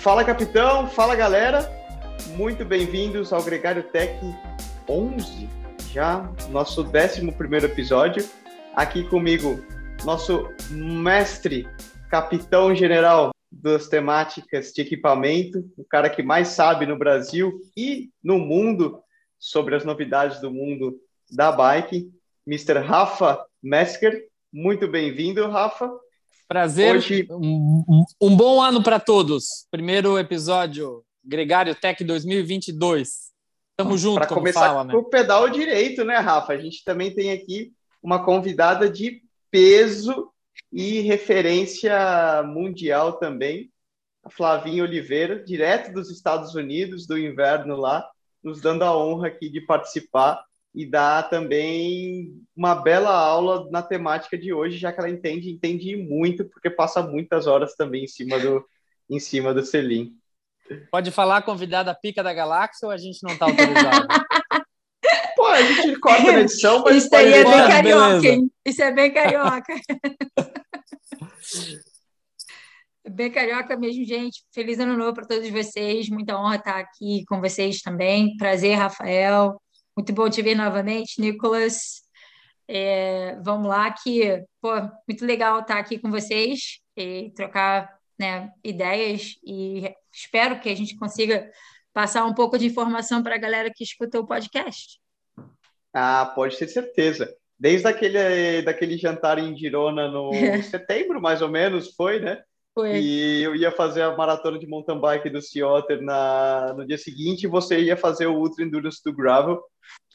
Fala capitão, fala galera, muito bem-vindos ao Gregário Tech 11, já nosso 11 episódio. Aqui comigo, nosso mestre, capitão general das temáticas de equipamento, o cara que mais sabe no Brasil e no mundo sobre as novidades do mundo da bike, Mr. Rafa Mesker. Muito bem-vindo, Rafa. Prazer. Hoje... Um, um bom ano para todos. Primeiro episódio Gregário Tech 2022. Tamo junto, Para começar fala, né? com o pedal direito, né, Rafa? A gente também tem aqui uma convidada de peso e referência mundial também, a Flavinha Oliveira, direto dos Estados Unidos, do inverno lá, nos dando a honra aqui de participar e dar também uma bela aula na temática de hoje, já que ela entende, entende muito, porque passa muitas horas também em cima do, em cima do selim. Pode falar convidada pica da galáxia ou a gente não está autorizado? Pô, a gente corta na edição, mas Isso aí é bem carioca, hein? Isso é bem carioca. bem carioca mesmo, gente. Feliz ano novo para todos vocês. Muita honra estar aqui com vocês também. Prazer, Rafael. Muito bom te ver novamente, Nicolas. É, vamos lá, que pô, muito legal estar aqui com vocês e trocar né, ideias e espero que a gente consiga passar um pouco de informação para a galera que escuta o podcast. Ah, pode ter certeza. Desde aquele, daquele jantar em Girona no setembro, mais ou menos, foi, né? Foi. E eu ia fazer a maratona de mountain bike do Ciotter na, no dia seguinte e você ia fazer o Ultra Endurance do Gravel.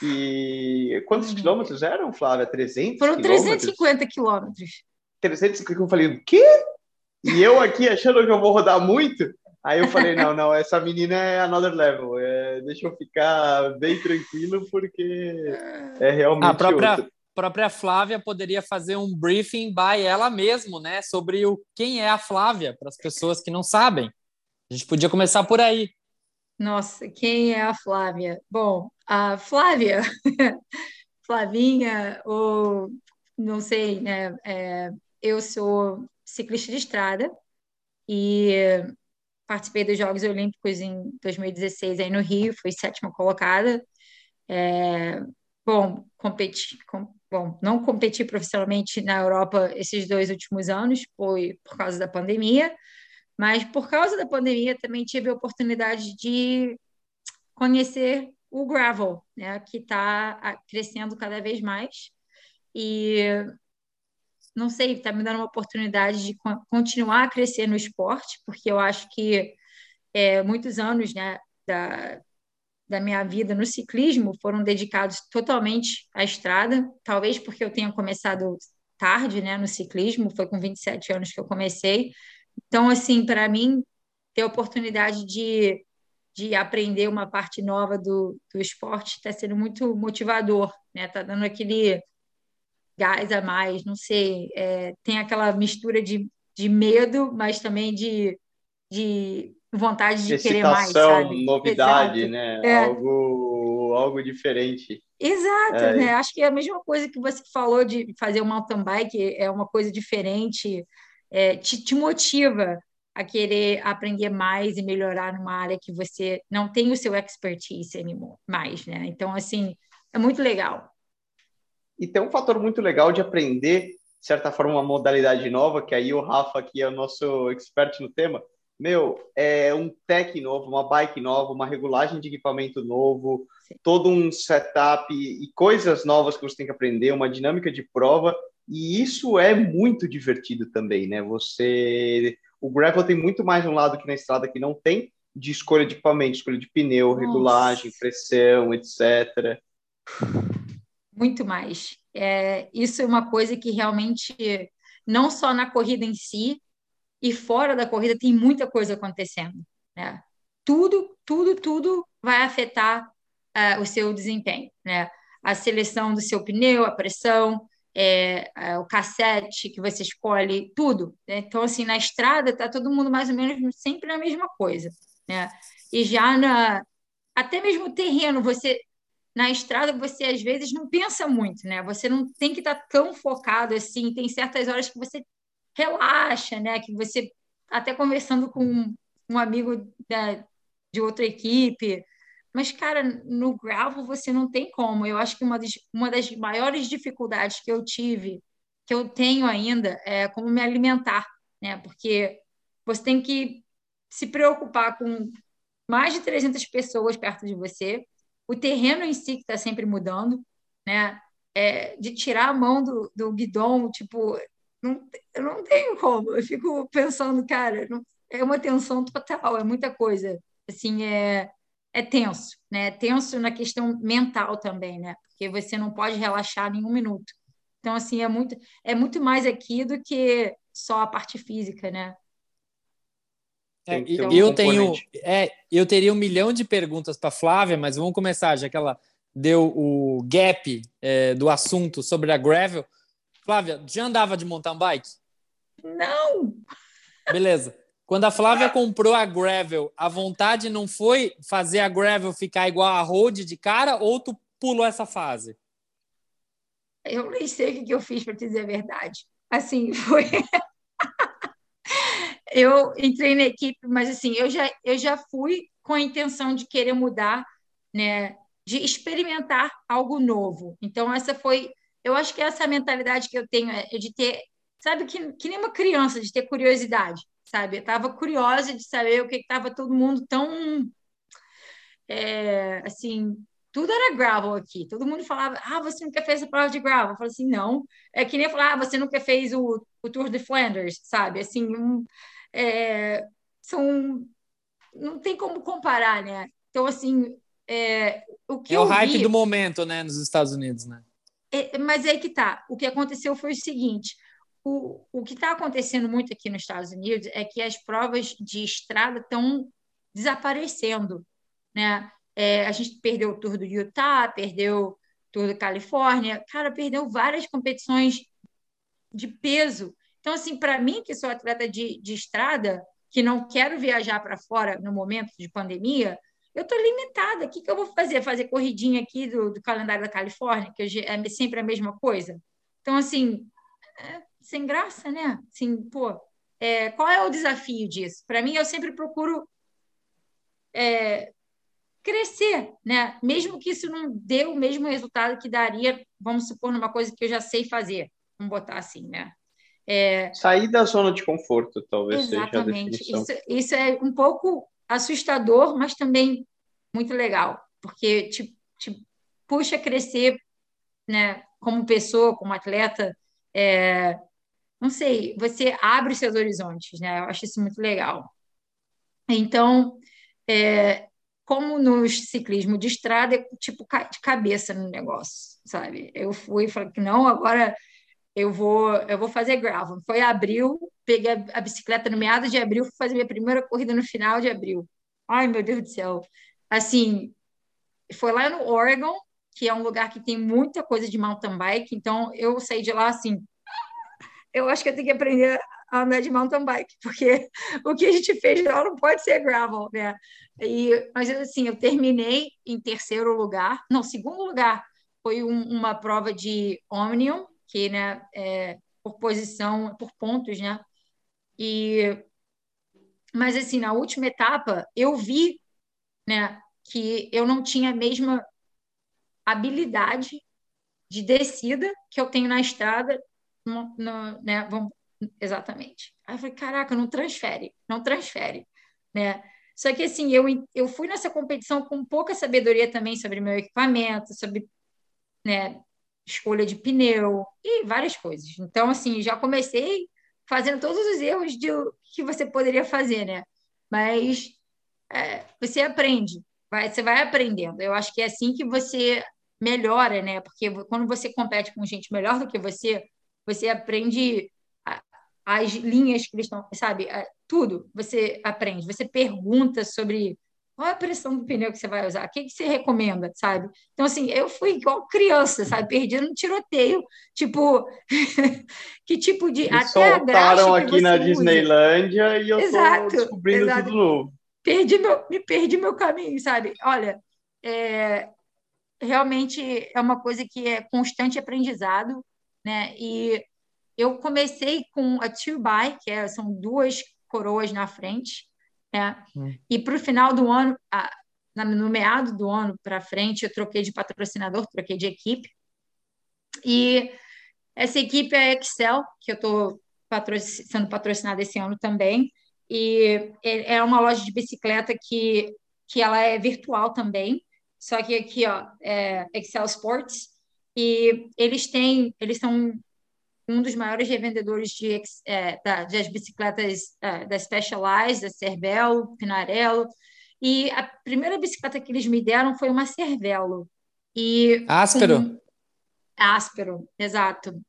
E quantos uhum. quilômetros eram, Flávia? 300 Foram 350 quilômetros. 350 eu falei, o quê? E eu aqui achando que eu vou rodar muito. Aí eu falei, não, não, essa menina é another level. É, deixa eu ficar bem tranquilo, porque é realmente. A própria, própria Flávia poderia fazer um briefing by ela mesma, né? Sobre o quem é a Flávia, para as pessoas que não sabem. A gente podia começar por aí. Nossa, quem é a Flávia? Bom, a Flávia, Flavinha, ou não sei, né? É, eu sou ciclista de estrada e participei dos Jogos Olímpicos em 2016 aí no Rio, fui sétima colocada. É, bom, competi, com, bom, não competi profissionalmente na Europa esses dois últimos anos, foi por causa da pandemia, mas por causa da pandemia também tive a oportunidade de conhecer o gravel, né, que está crescendo cada vez mais. E não sei, está me dando uma oportunidade de continuar a crescer no esporte, porque eu acho que é, muitos anos né, da, da minha vida no ciclismo foram dedicados totalmente à estrada, talvez porque eu tenha começado tarde né, no ciclismo, foi com 27 anos que eu comecei, então, assim, para mim, ter a oportunidade de, de aprender uma parte nova do, do esporte está sendo muito motivador, né? Está dando aquele gás a mais, não sei. É, tem aquela mistura de, de medo, mas também de, de vontade de Excitação, querer mais, sabe? novidade, Exato. né? É. Algo, algo diferente. Exato, é. né? Acho que é a mesma coisa que você falou de fazer o mountain bike, é uma coisa diferente, é, te, te motiva a querer aprender mais e melhorar numa área que você não tem o seu expertise anymore, mais, né? Então, assim, é muito legal. E tem um fator muito legal de aprender, de certa forma, uma modalidade nova, que aí o Rafa, que é o nosso expert no tema, meu, é um tech novo, uma bike nova, uma regulagem de equipamento novo, Sim. todo um setup e coisas novas que você tem que aprender, uma dinâmica de prova e isso é muito divertido também, né? Você. O gravel tem muito mais um lado que na estrada que não tem, de escolha de equipamento, escolha de pneu, Nossa. regulagem, pressão, etc. Muito mais. É, isso é uma coisa que realmente, não só na corrida em si, e fora da corrida tem muita coisa acontecendo. Né? Tudo, tudo, tudo vai afetar uh, o seu desempenho. Né? A seleção do seu pneu, a pressão, é, é, o cassete que você escolhe, tudo. Né? Então, assim, na estrada está todo mundo mais ou menos sempre na mesma coisa. Né? E já na. Até mesmo o terreno, você. Na estrada, você às vezes não pensa muito, né? Você não tem que estar tá tão focado assim. Tem certas horas que você relaxa, né? Que você, até conversando com um amigo da, de outra equipe. Mas, cara, no gravel você não tem como. Eu acho que uma das, uma das maiores dificuldades que eu tive, que eu tenho ainda, é como me alimentar, né? Porque você tem que se preocupar com mais de 300 pessoas perto de você, o terreno em si que está sempre mudando, né? É, de tirar a mão do, do guidão, tipo, não, eu não tenho como. Eu fico pensando, cara, não, é uma tensão total, é muita coisa. Assim, é, é tenso, né? É tenso na questão mental também, né? Porque você não pode relaxar nenhum minuto. Então, assim, é muito, é muito mais aqui do que só a parte física, né? É, um eu tenho, é, eu teria um milhão de perguntas para Flávia, mas vamos começar, já que ela deu o gap é, do assunto sobre a gravel. Flávia, já andava de mountain bike? Não. Beleza. Quando a Flávia comprou a gravel, a vontade não foi fazer a gravel ficar igual a road de cara ou tu pulou essa fase? Eu nem sei o que eu fiz para te dizer a verdade. Assim, foi eu entrei na equipe, mas assim, eu já, eu já fui com a intenção de querer mudar, né? De experimentar algo novo. Então, essa foi. Eu acho que essa mentalidade que eu tenho é de ter, sabe, que, que nem uma criança, de ter curiosidade, sabe? Eu estava curiosa de saber o que estava todo mundo tão. É, assim, tudo era gravel aqui. Todo mundo falava, ah, você nunca fez a prova de gravel. Eu falei assim, não. É que nem falar, ah, você nunca fez o, o Tour de Flanders, sabe? Assim, um, é, são não tem como comparar, né? Então, assim, é, o que é o hype vi, do momento, né, nos Estados Unidos, né? É, mas é aí que tá. O que aconteceu foi o seguinte: o, o que está acontecendo muito aqui nos Estados Unidos é que as provas de estrada estão desaparecendo, né? É, a gente perdeu o Tour do Utah, perdeu o Tour da Califórnia, cara, perdeu várias competições de peso então, assim, para mim, que sou atleta de, de estrada, que não quero viajar para fora no momento de pandemia, eu estou limitada. O que, que eu vou fazer? Fazer corridinha aqui do, do calendário da Califórnia, que é sempre a mesma coisa? Então, assim, é, sem graça, né? Assim, pô, é, qual é o desafio disso? Para mim, eu sempre procuro é, crescer, né? Mesmo que isso não dê o mesmo resultado que daria, vamos supor, numa coisa que eu já sei fazer, vamos botar assim, né? É... Sair da zona de conforto, talvez Exatamente. seja a definição. Isso, isso é um pouco assustador, mas também muito legal, porque te, te puxa a crescer né, como pessoa, como atleta. É, não sei, você abre seus horizontes, né? Eu acho isso muito legal. Então, é, como no ciclismo de estrada, é tipo de cabeça no negócio, sabe? Eu fui e falei que não, agora eu vou, eu vou fazer gravel. Foi abril, peguei a bicicleta no meado de abril, fui fazer minha primeira corrida no final de abril. Ai, meu Deus do céu. Assim, foi lá no Oregon, que é um lugar que tem muita coisa de mountain bike, então eu saí de lá assim, eu acho que eu tenho que aprender a andar de mountain bike, porque o que a gente fez lá não pode ser gravel, né? E, mas assim, eu terminei em terceiro lugar, não, segundo lugar, foi um, uma prova de Omnium, que né, é, por posição, por pontos, né? E mas assim, na última etapa, eu vi, né, que eu não tinha a mesma habilidade de descida que eu tenho na estrada, no, no, né, vamos, exatamente. Aí eu falei, caraca, não transfere, não transfere, né? Só que assim, eu, eu fui nessa competição com pouca sabedoria também sobre meu equipamento, sobre né, escolha de pneu e várias coisas. Então, assim, já comecei fazendo todos os erros de, que você poderia fazer, né? Mas é, você aprende, vai, você vai aprendendo. Eu acho que é assim que você melhora, né? Porque quando você compete com gente melhor do que você, você aprende as linhas que eles estão, sabe? Tudo você aprende. Você pergunta sobre qual é a pressão do pneu que você vai usar? O que, que você recomenda, sabe? Então, assim, eu fui igual criança, sabe? Perdida no tiroteio. Tipo, que tipo de. Até soltaram aqui na usa. Disneylândia e eu tô descobrindo exato. tudo novo. Perdi meu, me perdi meu caminho, sabe? Olha, é, realmente é uma coisa que é constante aprendizado, né? E eu comecei com a two by, que é, são duas coroas na frente, né? Hum. E para o final do ano, no meado do ano para frente, eu troquei de patrocinador, troquei de equipe. E essa equipe é a Excel, que eu estou patroc sendo patrocinada esse ano também. E é, é uma loja de bicicleta que, que ela é virtual também. Só que aqui, ó, é Excel Sports. E eles têm, eles são um dos maiores revendedores de, é, da, das bicicletas é, da Specialized, da Cervelo, Pinarello. E a primeira bicicleta que eles me deram foi uma Cervelo. E áspero? Com... Áspero, exato.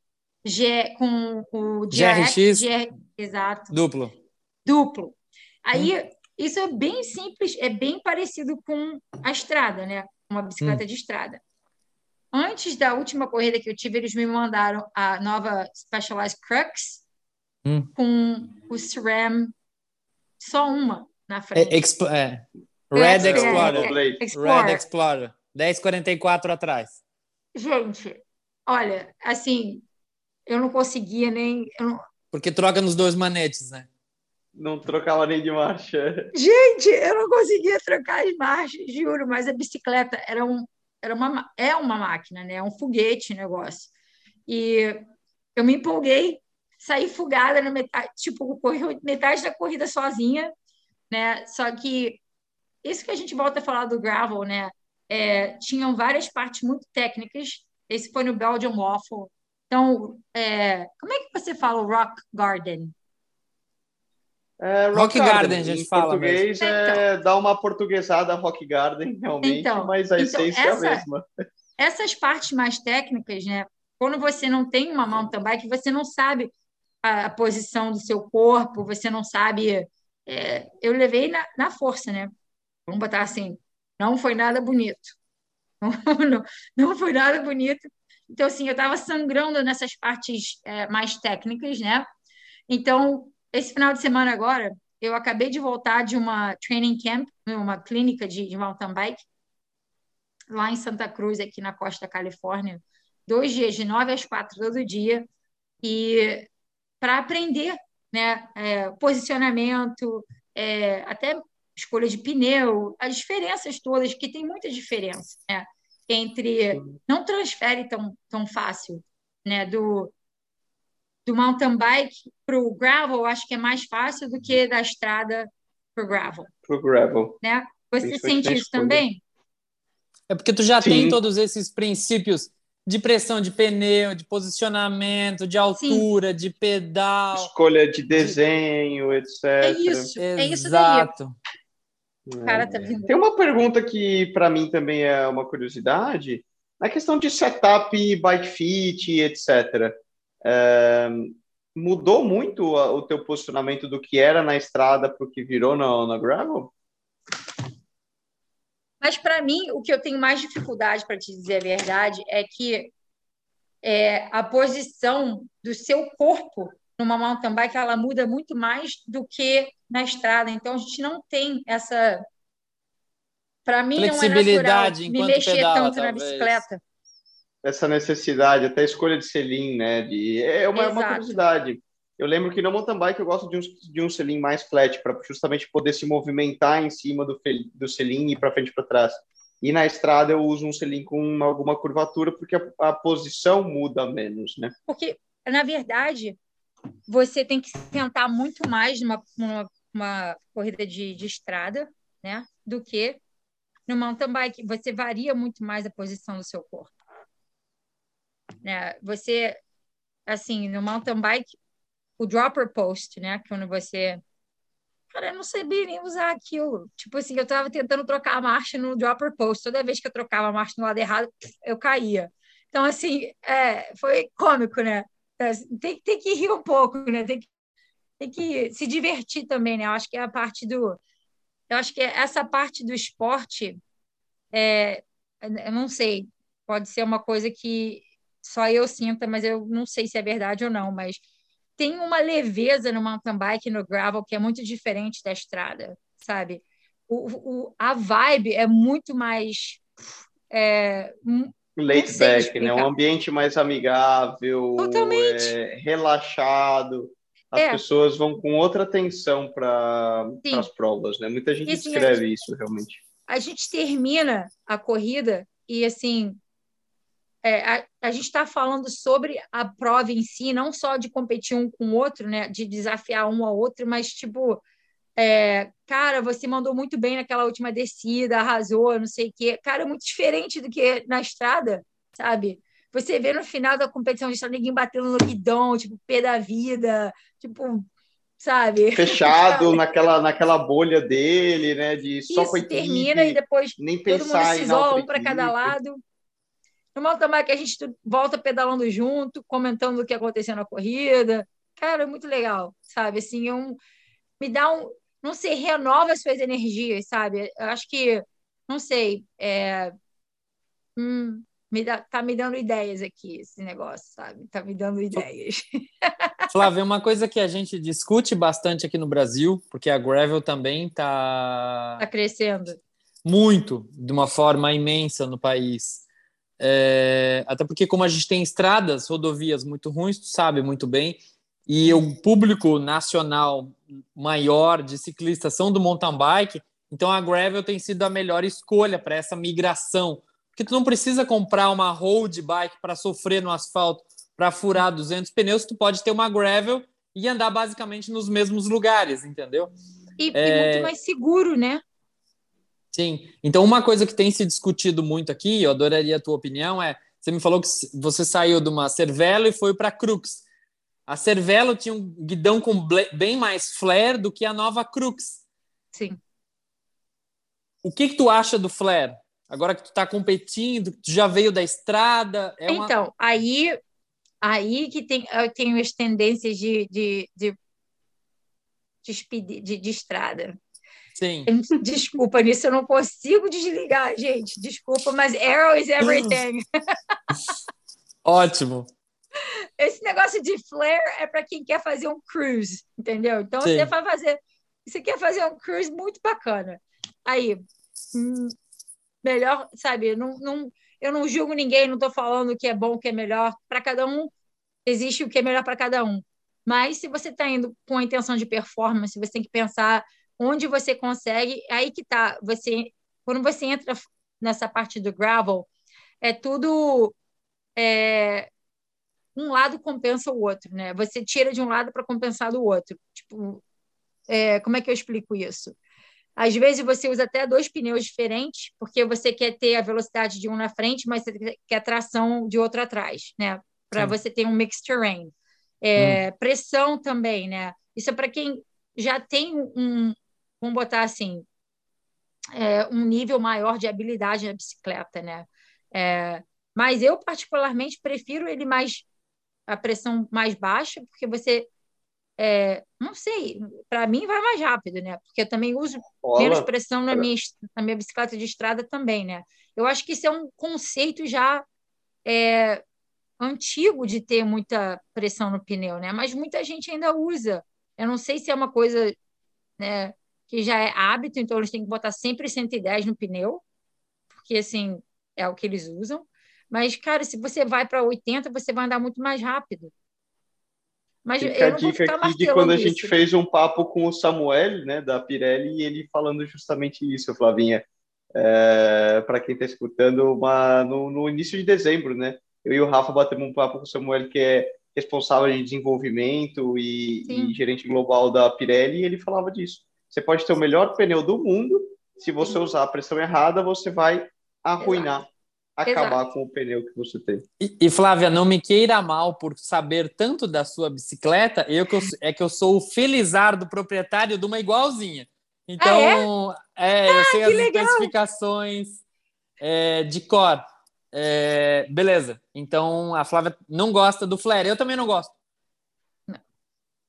G, com o GRX, GR, exato. Duplo. Duplo. Aí, hum. isso é bem simples, é bem parecido com a estrada, né? Uma bicicleta hum. de estrada. Antes da última corrida que eu tive, eles me mandaram a nova Specialized Crux hum. com o SRAM, só uma na frente. É, exp é. Red Explorer. É, Explorer. Red Explorer. 1044 atrás. Gente, olha, assim, eu não conseguia nem. Não... Porque troca nos dois manetes, né? Não trocava nem de marcha. Gente, eu não conseguia trocar as marchas, juro, mas a bicicleta era um, era uma, é uma máquina, né? É um foguete negócio. E eu me empolguei, saí fugada na metade, tipo, corri metade da corrida sozinha, né? Só que isso que a gente volta a falar do gravel, né? É, tinham várias partes muito técnicas. Esse foi no Belgium Waffle. Então, é, como é que você fala Rock Garden? É, rock, rock, Garden, Garden a gente em fala. português mesmo. é então, dar uma portuguesada Rock Garden, realmente, então, mas a então, essência essa, é a mesma. Essas partes mais técnicas, né? Quando você não tem uma mountain bike, você não sabe a, a posição do seu corpo, você não sabe. É, eu levei na, na força, né? Vamos botar assim, não foi nada bonito. Não, não, não foi nada bonito. Então, assim, eu estava sangrando nessas partes é, mais técnicas, né? Então, esse final de semana agora, eu acabei de voltar de uma training camp, uma clínica de, de mountain bike, lá em Santa Cruz, aqui na costa da Califórnia, dois dias, de nove às quatro todo dia, e para aprender né, é, posicionamento, é, até escolha de pneu, as diferenças todas, que tem muita diferença né, entre. Não transfere tão, tão fácil né, do, do mountain bike para o gravel, acho que é mais fácil do que da estrada para o gravel. Para o gravel. Né? Você sente isso também? É porque tu já Sim. tem todos esses princípios de pressão de pneu, de posicionamento, de altura, Sim. de pedal. Escolha de desenho, de... etc. É isso, é isso Exato. Cara, tá Tem uma pergunta que para mim também é uma curiosidade, na questão de setup, bike fit, etc. É, mudou muito o teu posicionamento do que era na estrada para o que virou na, na gravel? Mas para mim, o que eu tenho mais dificuldade, para te dizer a verdade, é que é, a posição do seu corpo numa mountain bike ela muda muito mais do que na estrada. Então a gente não tem essa. Para mim, não é natural me mexer pedala, tanto talvez. na bicicleta essa necessidade, até a escolha de selim, né? De, é uma, é uma curiosidade. Eu lembro que no mountain bike eu gosto de um, de um selim mais flat, para justamente poder se movimentar em cima do, do selim e para frente e para trás. E na estrada eu uso um selim com alguma curvatura, porque a, a, posição muda menos, né? Porque, na verdade, você tem que sentar muito mais numa, numa, numa corrida de, de estrada, né? Do que no mountain bike. Você varia muito mais a posição do seu corpo. Né? Você, assim, no mountain bike, o dropper post, né? Quando você. Cara, eu não sabia nem usar aquilo. Tipo assim, eu estava tentando trocar a marcha no dropper post. Toda vez que eu trocava a marcha no lado errado, eu caía. Então, assim, é, foi cômico, né? É, tem, tem que rir um pouco, né? Tem que, tem que se divertir também, né? Eu acho que é a parte do. Eu acho que essa parte do esporte, é, eu não sei, pode ser uma coisa que só eu sinta, mas eu não sei se é verdade ou não, mas tem uma leveza no mountain bike no gravel que é muito diferente da estrada, sabe? O, o a vibe é muito mais é, laid back, né? Um ambiente mais amigável, é, relaxado. as é. pessoas vão com outra atenção para as provas, né? Muita gente assim, escreve isso, realmente. A gente termina a corrida e, assim, é, a, a, gente está falando sobre a prova em si, não só de competir um com o outro, né? De desafiar um ao outro, mas, tipo, é, cara, você mandou muito bem naquela última descida, arrasou, não sei o quê. Cara, é muito diferente do que na estrada, sabe? Você vê no final da competição de estrada ninguém batendo no guidão, tipo, pé da vida, tipo, sabe? Fechado naquela, naquela bolha dele, né? De só Isso, com a equipe, termina e depois nem todo mundo se isola um para cada lado. No mountain bike a gente volta pedalando junto, comentando o que aconteceu na corrida. Cara, é muito legal, sabe? Assim, é um, me dá um, não sei, renova as suas energias, sabe? Eu acho que, não sei, é, hum, me dá, tá me dando ideias aqui esse negócio, sabe? Tá me dando ideias. Flávia, uma coisa que a gente discute bastante aqui no Brasil, porque a gravel também tá tá crescendo muito, de uma forma imensa no país. É, até porque como a gente tem estradas, rodovias muito ruins, tu sabe muito bem, e o público nacional maior de ciclistas são do mountain bike, então a gravel tem sido a melhor escolha para essa migração, porque tu não precisa comprar uma road bike para sofrer no asfalto, para furar 200 pneus, tu pode ter uma gravel e andar basicamente nos mesmos lugares, entendeu? E, é... e muito mais seguro, né? Sim. Então, uma coisa que tem se discutido muito aqui, eu adoraria a tua opinião, é: você me falou que você saiu de uma Cervelo e foi para Crux. A Cervelo tinha um guidão com bem mais flare do que a nova Crux. Sim. O que, que tu acha do flare? Agora que tu está competindo, tu já veio da estrada. É uma... Então, aí, aí que tem, eu tenho as tendências de, de, de, de, de, de estrada. Sim. Desculpa, nisso eu não consigo desligar, gente. Desculpa, mas arrow is everything. Ótimo. Esse negócio de flare é para quem quer fazer um cruise, entendeu? Então Sim. você vai fazer, você quer fazer um cruise muito bacana. Aí, hum, melhor, sabe? Não, não, eu não julgo ninguém, não estou falando o que é bom, o que é melhor. Para cada um existe o que é melhor para cada um. Mas se você está indo com a intenção de performance, você tem que pensar onde você consegue. Aí que tá. Você, quando você entra nessa parte do gravel, é tudo é, um lado compensa o outro, né? Você tira de um lado para compensar do outro. Tipo, é, como é que eu explico isso? Às vezes você usa até dois pneus diferentes, porque você quer ter a velocidade de um na frente, mas você quer tração de outro atrás, né? Para você ter um mixed terrain. É, hum. Pressão também, né? Isso é para quem já tem um, vamos botar assim, é, um nível maior de habilidade na bicicleta, né? É, mas eu particularmente prefiro ele mais a pressão mais baixa, porque você. É, não sei, para mim vai mais rápido, né? Porque eu também uso Olá. menos pressão na minha, na minha bicicleta de estrada também, né? Eu acho que isso é um conceito já é, antigo de ter muita pressão no pneu, né? Mas muita gente ainda usa. Eu não sei se é uma coisa né, que já é hábito, então eles têm que botar sempre 110 no pneu, porque assim é o que eles usam. Mas, cara, se você vai para 80, você vai andar muito mais rápido. Mas Fica eu não a dica aqui de quando a gente isso. fez um papo com o Samuel, né, da Pirelli, e ele falando justamente isso, Flavinha. É, para quem está escutando, uma, no, no, início de dezembro, né? Eu e o Rafa batemos um papo com o Samuel, que é responsável de desenvolvimento e, e gerente global da Pirelli, e ele falava disso. Você pode ter o melhor pneu do mundo, se você usar a pressão errada, você vai arruinar Exato acabar Exato. com o pneu que você tem. E, e, Flávia, não me queira mal por saber tanto da sua bicicleta, eu, que eu é que eu sou o felizardo proprietário de uma igualzinha. Então, ah, é? é? eu ah, sei as legal. especificações é, de cor. É, beleza. Então, a Flávia não gosta do flare. Eu também não gosto.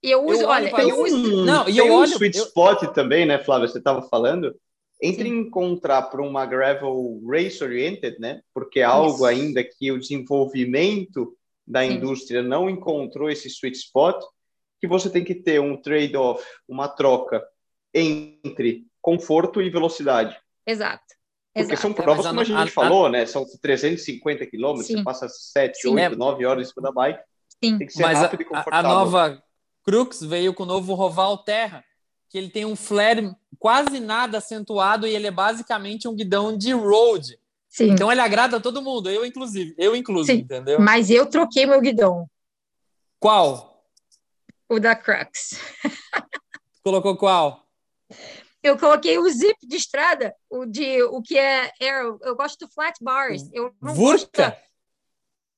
Eu uso, eu olha, tem eu uso. Um, não, tem e eu um olho, sweet spot eu... também, né, Flávia? Você estava falando entre Sim. encontrar para uma gravel race oriented, né? Porque é algo Isso. ainda que o desenvolvimento da Sim. indústria não encontrou esse sweet spot, que você tem que ter um trade-off, uma troca entre conforto e velocidade. Exato. Porque Exato. são provas, como a, gente a, falou, né? São 350 quilômetros, você passa 7, Sim. 8, é. 9 horas em cima da bike. Sim. Tem que ser Mas rápido e confortável. A, a nova Crux veio com o novo Roval Terra, que ele tem um flare quase nada acentuado e ele é basicamente um guidão de road. Sim. Então ele agrada a todo mundo, eu inclusive, eu incluso, Sim. entendeu? Mas eu troquei meu guidão. Qual? O da Crux. Colocou qual? Eu coloquei o zip de estrada, o de o que é aero. Eu gosto do flat bars. Eu não? Gosto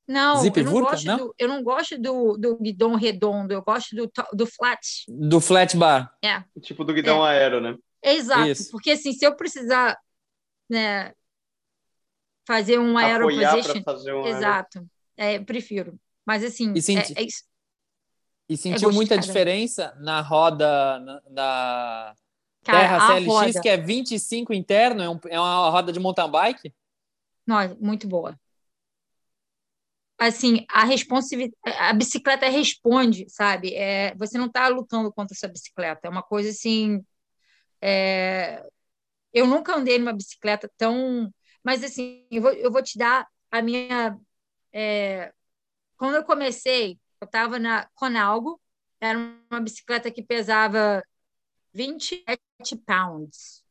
não, Zip eu não Vurka, gosto não? Do, eu não gosto do, do guidão redondo, eu gosto do, do flat. Do flat bar. É. Tipo do guidão é. aero, né? Exato, Isso. porque assim, se eu precisar né, fazer um aero position, fazer um exato, é, prefiro. Mas assim, e, senti... é, é isso. e sentiu muita diferença na roda na, na Cara, Terra CLX, roda... que é 25 interno, é, um, é uma roda de mountain bike? Não, muito boa assim, a responsividade, a bicicleta responde, sabe? É, você não está lutando contra essa bicicleta. É uma coisa assim. É, eu nunca andei numa bicicleta tão. Mas, assim, eu vou, eu vou te dar a minha. É, quando eu comecei, eu estava na Conalgo, era uma bicicleta que pesava 27 pounds.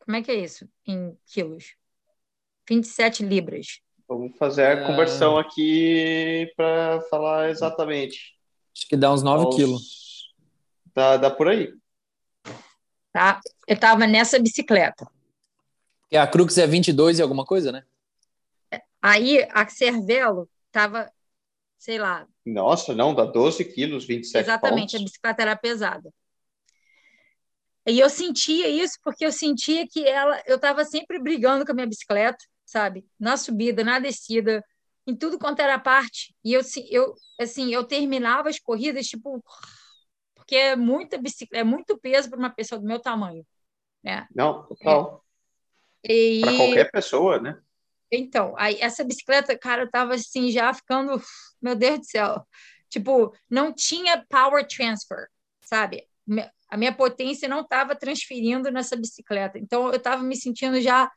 Como é que é isso em quilos? 27 libras. Vamos fazer a é... conversão aqui para falar exatamente. Acho que dá uns 9 Aos... quilos. Dá, dá por aí. Tá? Eu estava nessa bicicleta. E a Crux é 22 e alguma coisa, né? Aí a Cervelo estava, sei lá. Nossa, não, dá 12 quilos, 27 Exatamente, pontos. a bicicleta era pesada. E eu sentia isso porque eu sentia que ela, eu estava sempre brigando com a minha bicicleta sabe? Na subida, na descida, em tudo quanto era parte. E eu, eu assim, eu terminava as corridas, tipo, porque é muita bicicleta, é muito peso para uma pessoa do meu tamanho, né? Não, total. É. Para qualquer pessoa, né? Então, aí essa bicicleta, cara, eu tava assim já ficando, meu Deus do céu. Tipo, não tinha power transfer, sabe? A minha potência não estava transferindo nessa bicicleta. Então, eu estava me sentindo já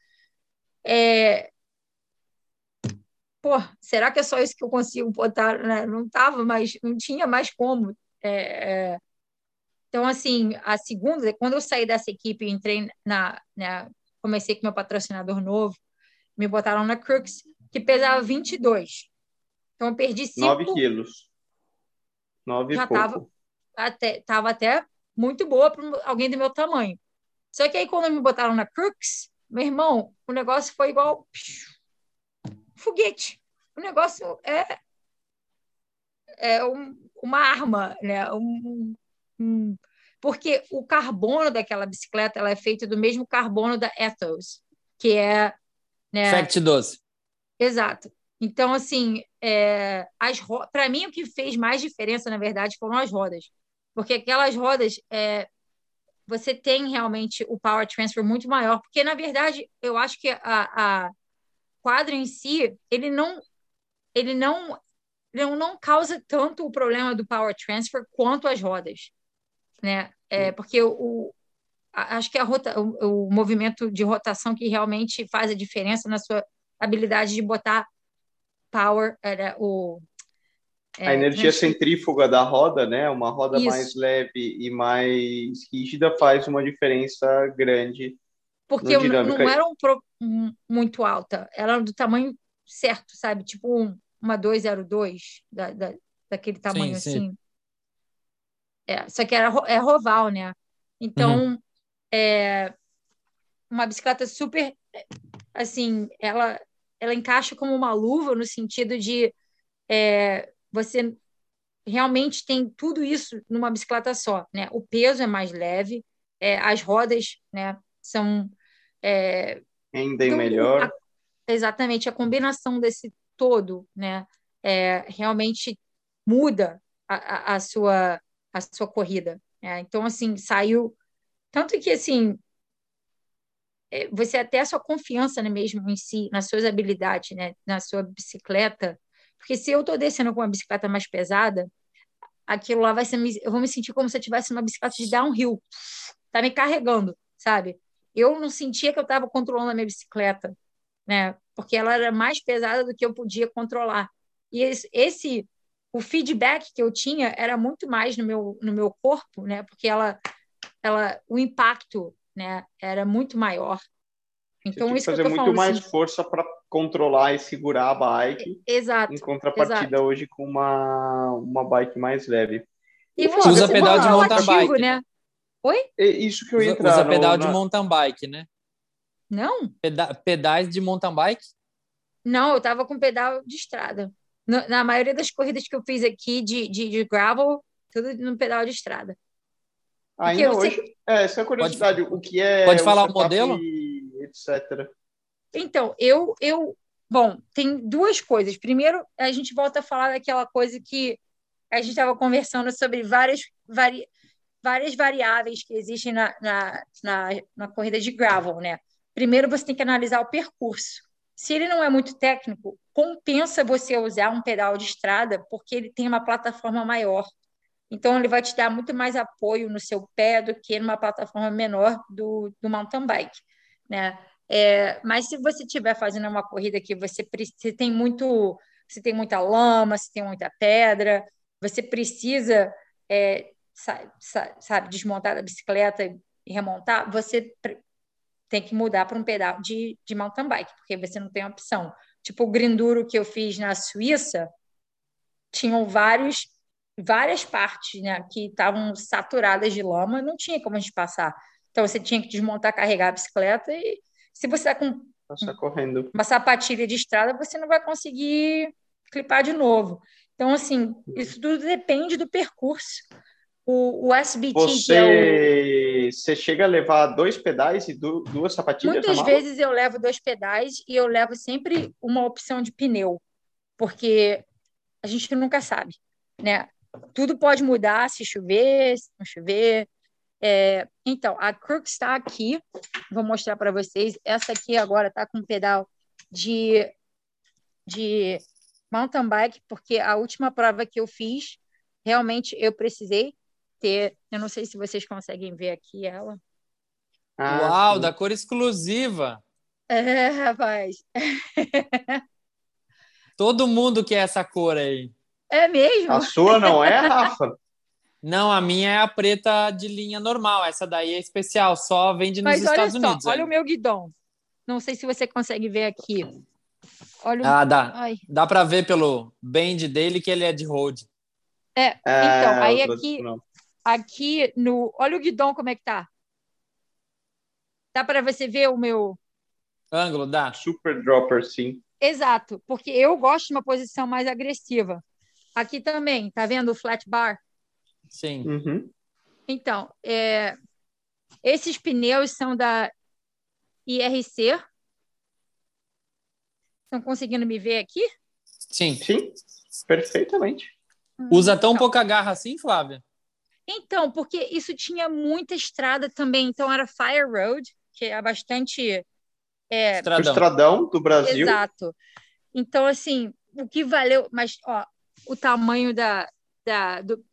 é... Pô, será que é só isso que eu consigo botar? Né? Não estava, mas não tinha mais como. É... Então, assim, a segunda, quando eu saí dessa equipe e entrei na, né, comecei com meu patrocinador novo, me botaram na Crux, que pesava 22. Então, eu perdi 5... 9 quilos. 9 Já estava até, tava até muito boa para alguém do meu tamanho. Só que aí, quando me botaram na Crux, meu irmão, o negócio foi igual foguete. O negócio é, é um, uma arma, né? Um, um, porque o carbono daquela bicicleta ela é feito do mesmo carbono da Ethos, que é. Né, Fact 12. Exato. Então, assim, é, para mim, o que fez mais diferença, na verdade, foram as rodas. Porque aquelas rodas, é, você tem realmente o power transfer muito maior, porque na verdade eu acho que a, a quadro em si ele não ele não ele não causa tanto o problema do power transfer quanto as rodas, né? É porque o, acho que a rota, o, o movimento de rotação que realmente faz a diferença na sua habilidade de botar power, era o é, a energia centrífuga da roda, né? Uma roda Isso. mais leve e mais rígida faz uma diferença grande. Porque não era um, um, muito alta, era do tamanho certo, sabe? Tipo um, uma 202, da, da, daquele tamanho sim, assim. Sim. É, só que era é roval, né? Então, uhum. é uma bicicleta super, assim, ela, ela encaixa como uma luva no sentido de é, você realmente tem tudo isso numa bicicleta só, né? O peso é mais leve, é, as rodas, né, são é, ainda então, melhor. A, exatamente, a combinação desse todo, né, é, realmente muda a, a, a, sua a sua corrida. Né? Então, assim, saiu tanto que assim é, você até a sua confiança né, mesmo em si, nas suas habilidades, né, na sua bicicleta, porque se eu estou descendo com uma bicicleta mais pesada, aquilo lá vai ser. Eu vou me sentir como se eu tivesse uma bicicleta de downhill. Tá me carregando, sabe? Eu não sentia que eu estava controlando a minha bicicleta, né? Porque ela era mais pesada do que eu podia controlar. E esse, o feedback que eu tinha era muito mais no meu, no meu corpo, né? Porque ela, ela, o impacto, né, era muito maior. Então isso fazer muito mais assim. força para controlar e segurar a bike. Exato. Em contrapartida exato. hoje com uma uma bike mais leve. E você usa pedal de mountain bike, né? Oi? É isso que eu ia usa, entrar. Usa pedal no, de mountain bike, né? Não. Peda pedais de mountain bike? Não, eu tava com pedal de estrada. Na, na maioria das corridas que eu fiz aqui de, de, de gravel, tudo no pedal de estrada. Ainda hoje, sei... é, essa é a curiosidade, pode, o que é... Pode falar o modelo? Etc. Então, eu, eu... Bom, tem duas coisas. Primeiro, a gente volta a falar daquela coisa que a gente estava conversando sobre várias, vari, várias variáveis que existem na, na, na, na corrida de gravel, né? Primeiro, você tem que analisar o percurso. Se ele não é muito técnico, compensa você usar um pedal de estrada, porque ele tem uma plataforma maior. Então, ele vai te dar muito mais apoio no seu pé do que numa plataforma menor do, do mountain bike, né? É, mas se você estiver fazendo uma corrida que você, você tem muito, você tem muita lama, você tem muita pedra, você precisa, é, sabe, sabe, desmontar da bicicleta e remontar, você tem que mudar para um pedal de, de mountain bike, porque você não tem opção. Tipo, o grinduro que eu fiz na Suíça, tinham vários, várias partes né, que estavam saturadas de lama, não tinha como a gente passar. Então, você tinha que desmontar, carregar a bicicleta e se você está com correndo. uma sapatilha de estrada, você não vai conseguir clipar de novo. Então, assim, isso tudo depende do percurso. O, o SBT, você, é o... você chega a levar dois pedais e duas sapatilhas? Muitas vezes eu levo dois pedais e eu levo sempre uma opção de pneu, porque a gente nunca sabe, né? Tudo pode mudar se chover, se não chover. É, então, a Crook está aqui, vou mostrar para vocês. Essa aqui agora está com pedal de, de mountain bike, porque a última prova que eu fiz, realmente eu precisei ter. Eu não sei se vocês conseguem ver aqui ela. Ah, Uau, sim. da cor exclusiva. É, rapaz. Todo mundo quer essa cor aí. É mesmo? A sua não é, Rafa? Não, a minha é a preta de linha normal. Essa daí é especial, só vende nos Mas Estados olha Unidos. Só, olha o meu guidão. Não sei se você consegue ver aqui. Olha o... Ah, dá. Ai. Dá para ver pelo bend dele que ele é de road. É, é então, aí aqui, aqui no. Olha o guidão como é que tá. Dá para você ver o meu. Ângulo, dá. Super dropper, sim. Exato, porque eu gosto de uma posição mais agressiva. Aqui também, tá vendo o flat bar? Sim. Uhum. Então, é, esses pneus são da IRC. Estão conseguindo me ver aqui? Sim. Sim, perfeitamente. Usa tão então, pouca garra assim, Flávia? Então, porque isso tinha muita estrada também. Então, era Fire Road, que é bastante. É... Estradão. O estradão do Brasil. Exato. Então, assim, o que valeu. Mas, ó, o tamanho da, da, do,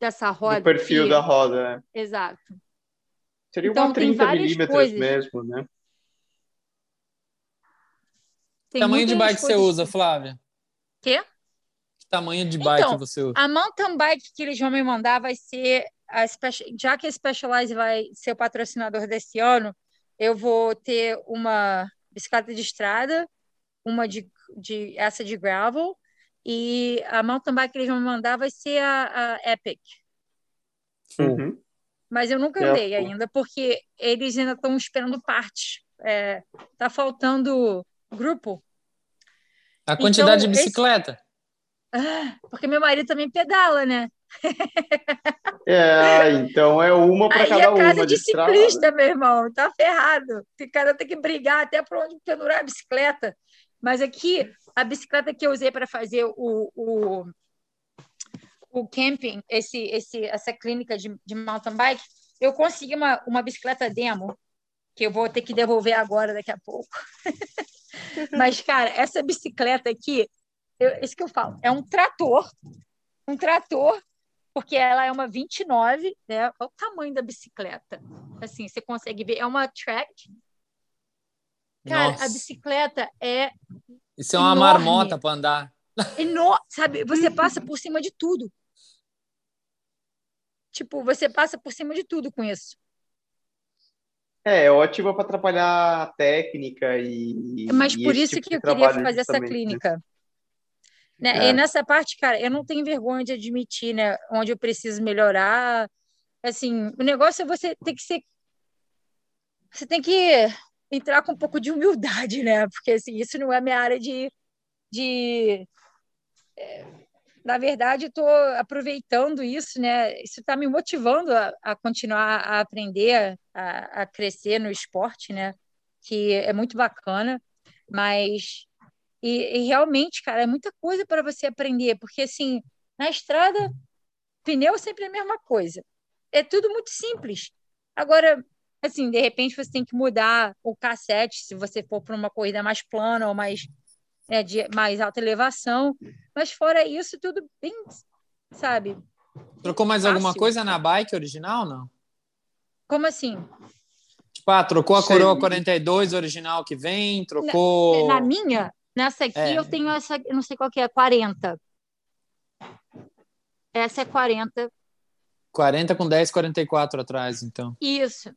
dessa roda. O perfil aqui, da roda, é. Exato. Seria então, uma 30 milímetros coisas. mesmo, né? Tem tamanho de bike você usa, Flávia? Quê? tamanho de bike então, você usa? A mountain bike que eles vão me mandar vai ser a já que a Specialized vai ser o patrocinador desse ano, eu vou ter uma bicicleta de estrada, uma de, de essa de gravel e a mountain bike que eles vão me mandar vai ser a, a Epic. Uhum. Mas eu nunca andei é. ainda porque eles ainda estão esperando partes. É, tá faltando grupo. A quantidade então, de bicicleta? Esse... Ah, porque meu marido também pedala, né? É, então é uma para cada uma. Aí é casa de, de ciclista, meu irmão, tá ferrado. O cara tem que brigar até para onde pendurar a bicicleta. Mas aqui, a bicicleta que eu usei para fazer o, o, o camping, esse, esse, essa clínica de, de mountain bike, eu consegui uma, uma bicicleta demo, que eu vou ter que devolver agora, daqui a pouco. Mas, cara, essa bicicleta aqui, eu, isso que eu falo, é um trator, um trator, porque ela é uma 29, né? Olha o tamanho da bicicleta. Assim, você consegue ver, é uma track. Cara, Nossa. a bicicleta é. Isso é uma enorme. marmota para andar. Eno... Sabe, você passa por cima de tudo. Tipo, você passa por cima de tudo com isso. É, é ótima para atrapalhar a técnica e. Mas e por isso tipo que eu queria fazer essa clínica. Né? É. E nessa parte, cara, eu não tenho vergonha de admitir, né, onde eu preciso melhorar. Assim, o negócio é você ter que ser. Você tem que entrar com um pouco de humildade, né? Porque assim, isso não é minha área de. de é, na verdade, estou aproveitando isso, né? Isso está me motivando a, a, continuar a aprender, a, a crescer no esporte, né? Que é muito bacana, mas e, e realmente, cara, é muita coisa para você aprender, porque assim, na estrada, pneu é sempre a mesma coisa. É tudo muito simples. Agora, assim, de repente você tem que mudar o cassete se você for para uma corrida mais plana ou mais, né, de mais alta elevação. Mas fora isso, tudo bem, sabe? Trocou mais fácil. alguma coisa na bike original, não? Como assim? Tipo, ah, trocou a coroa 42 original que vem, trocou. Na, na minha? Nessa aqui é. eu tenho essa, eu não sei qual que é, 40. Essa é 40. 40 com 10, 44 atrás, então. Isso.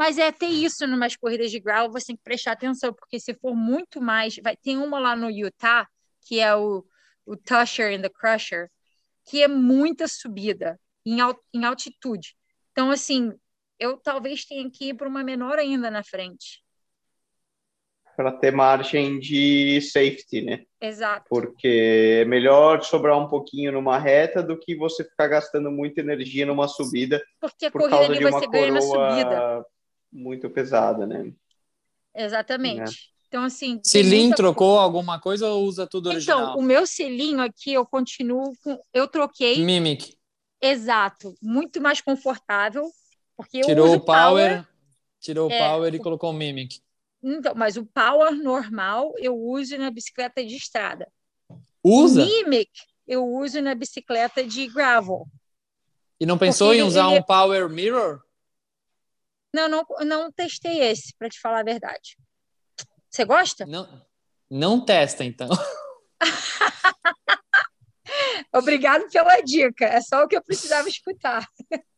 Mas é ter isso numas corridas de grau, você tem que prestar atenção, porque se for muito mais. Vai, tem uma lá no Utah, que é o, o Tusher and the Crusher, que é muita subida em, em altitude. Então, assim, eu talvez tenha que ir para uma menor ainda na frente para ter margem de safety, né? Exato. Porque é melhor sobrar um pouquinho numa reta do que você ficar gastando muita energia numa subida. Porque a por corrida ali você ganha na subida. Muito pesada, né? Exatamente. Né? Então, assim. Selim muita... trocou alguma coisa ou usa tudo então, original? Então, o meu selinho aqui eu continuo com. Eu troquei. Mimic. Exato. Muito mais confortável. Porque tirou o power, power, tirou o é, power e colocou o Mimic. Então, mas o power normal eu uso na bicicleta de estrada. Usa? O Mimic eu uso na bicicleta de gravel. E não pensou Porque em usar ele... um power mirror? Não, não, não testei esse, para te falar a verdade. Você gosta? Não, não testa, então. Obrigado pela dica. É só o que eu precisava escutar.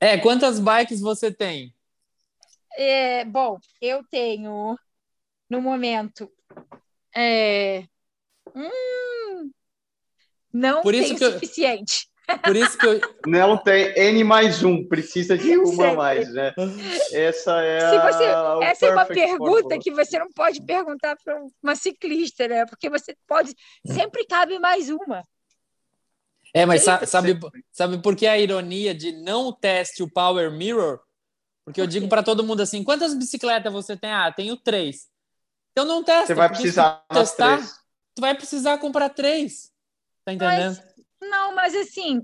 É, quantas bikes você tem? É, bom, eu tenho no momento. É... Hum, não por isso que suficiente. Por isso que eu... Não tem N mais um, precisa de uma a mais, né? Essa é Se você, a, Essa é uma pergunta que você não pode perguntar para uma ciclista, né? Porque você pode. Sempre cabe mais uma. É, mas sabe, sabe, sabe por que a ironia de não teste o Power Mirror? Porque eu digo para todo mundo assim: quantas bicicletas você tem? Ah, tenho três. Então não testa. Você vai precisar testar. Três. Tu vai precisar comprar três. Tá entendendo? Mas, não, mas assim,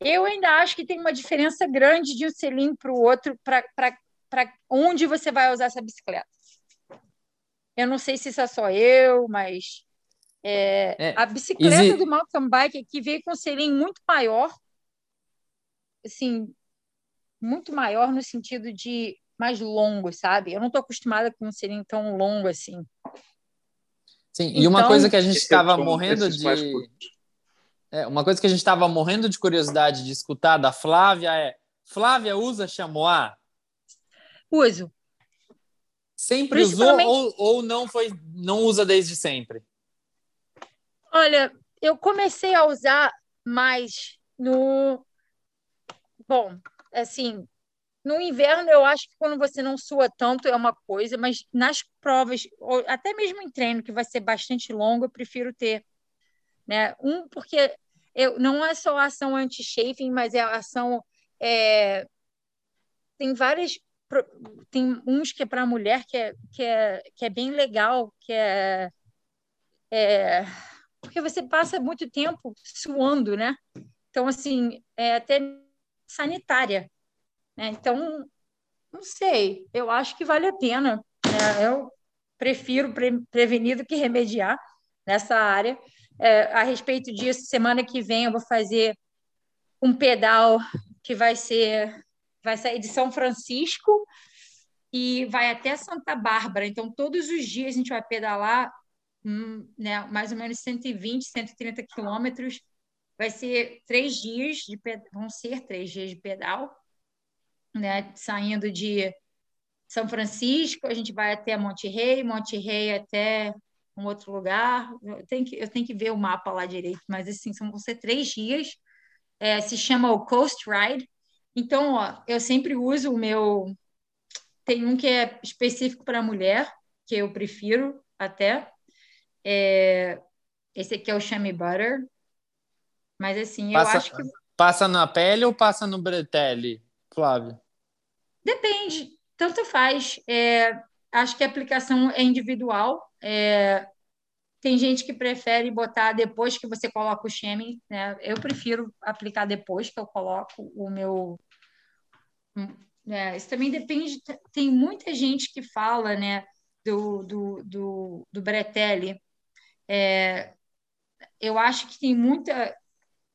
eu ainda acho que tem uma diferença grande de um selim para o outro para onde você vai usar essa bicicleta. Eu não sei se isso é só eu, mas é, é, a bicicleta easy. do mountain bike aqui veio com um selim muito maior, assim, muito maior no sentido de mais longo, sabe? Eu não estou acostumada com um selinho tão longo assim. Sim, então, e uma então, coisa que a gente estava morrendo de. É, uma coisa que a gente estava morrendo de curiosidade de escutar da Flávia é: Flávia usa chamois? Uso. Sempre usou ou, ou não foi não usa desde sempre? Olha, eu comecei a usar mais no bom, assim, no inverno, eu acho que quando você não sua tanto é uma coisa, mas nas provas, ou até mesmo em treino, que vai ser bastante longo, eu prefiro ter. Né? Um, porque eu, não é só ação anti-chafing, mas é ação. É, tem várias. Tem uns que é para mulher que é, que, é, que é bem legal, que é, é. Porque você passa muito tempo suando, né? Então, assim, é até sanitária né? Então, não sei, eu acho que vale a pena. Né? Eu prefiro pre prevenir do que remediar nessa área. É, a respeito disso, semana que vem eu vou fazer um pedal que vai ser vai sair de São Francisco e vai até Santa Bárbara. Então, todos os dias a gente vai pedalar hum, né, mais ou menos 120, 130 quilômetros. Vai ser três dias de vão ser três dias de pedal, né, saindo de São Francisco, a gente vai até Monte Rei, Monte Rei até um outro lugar. Eu tenho que, eu tenho que ver o mapa lá direito, mas assim, são vão ser três dias. É, se chama o Coast Ride. Então, ó, eu sempre uso o meu. Tem um que é específico para mulher, que eu prefiro até. É... Esse aqui é o Chamois Butter. Mas assim, passa, eu acho que. Passa na pele ou passa no bretelle, Flávio? Depende, tanto faz. É, acho que a aplicação é individual. É, tem gente que prefere botar depois que você coloca o sheming, né? Eu prefiro aplicar depois que eu coloco o meu. É, isso também depende. Tem muita gente que fala, né, do, do, do, do Bretelli. É, eu acho que tem muita,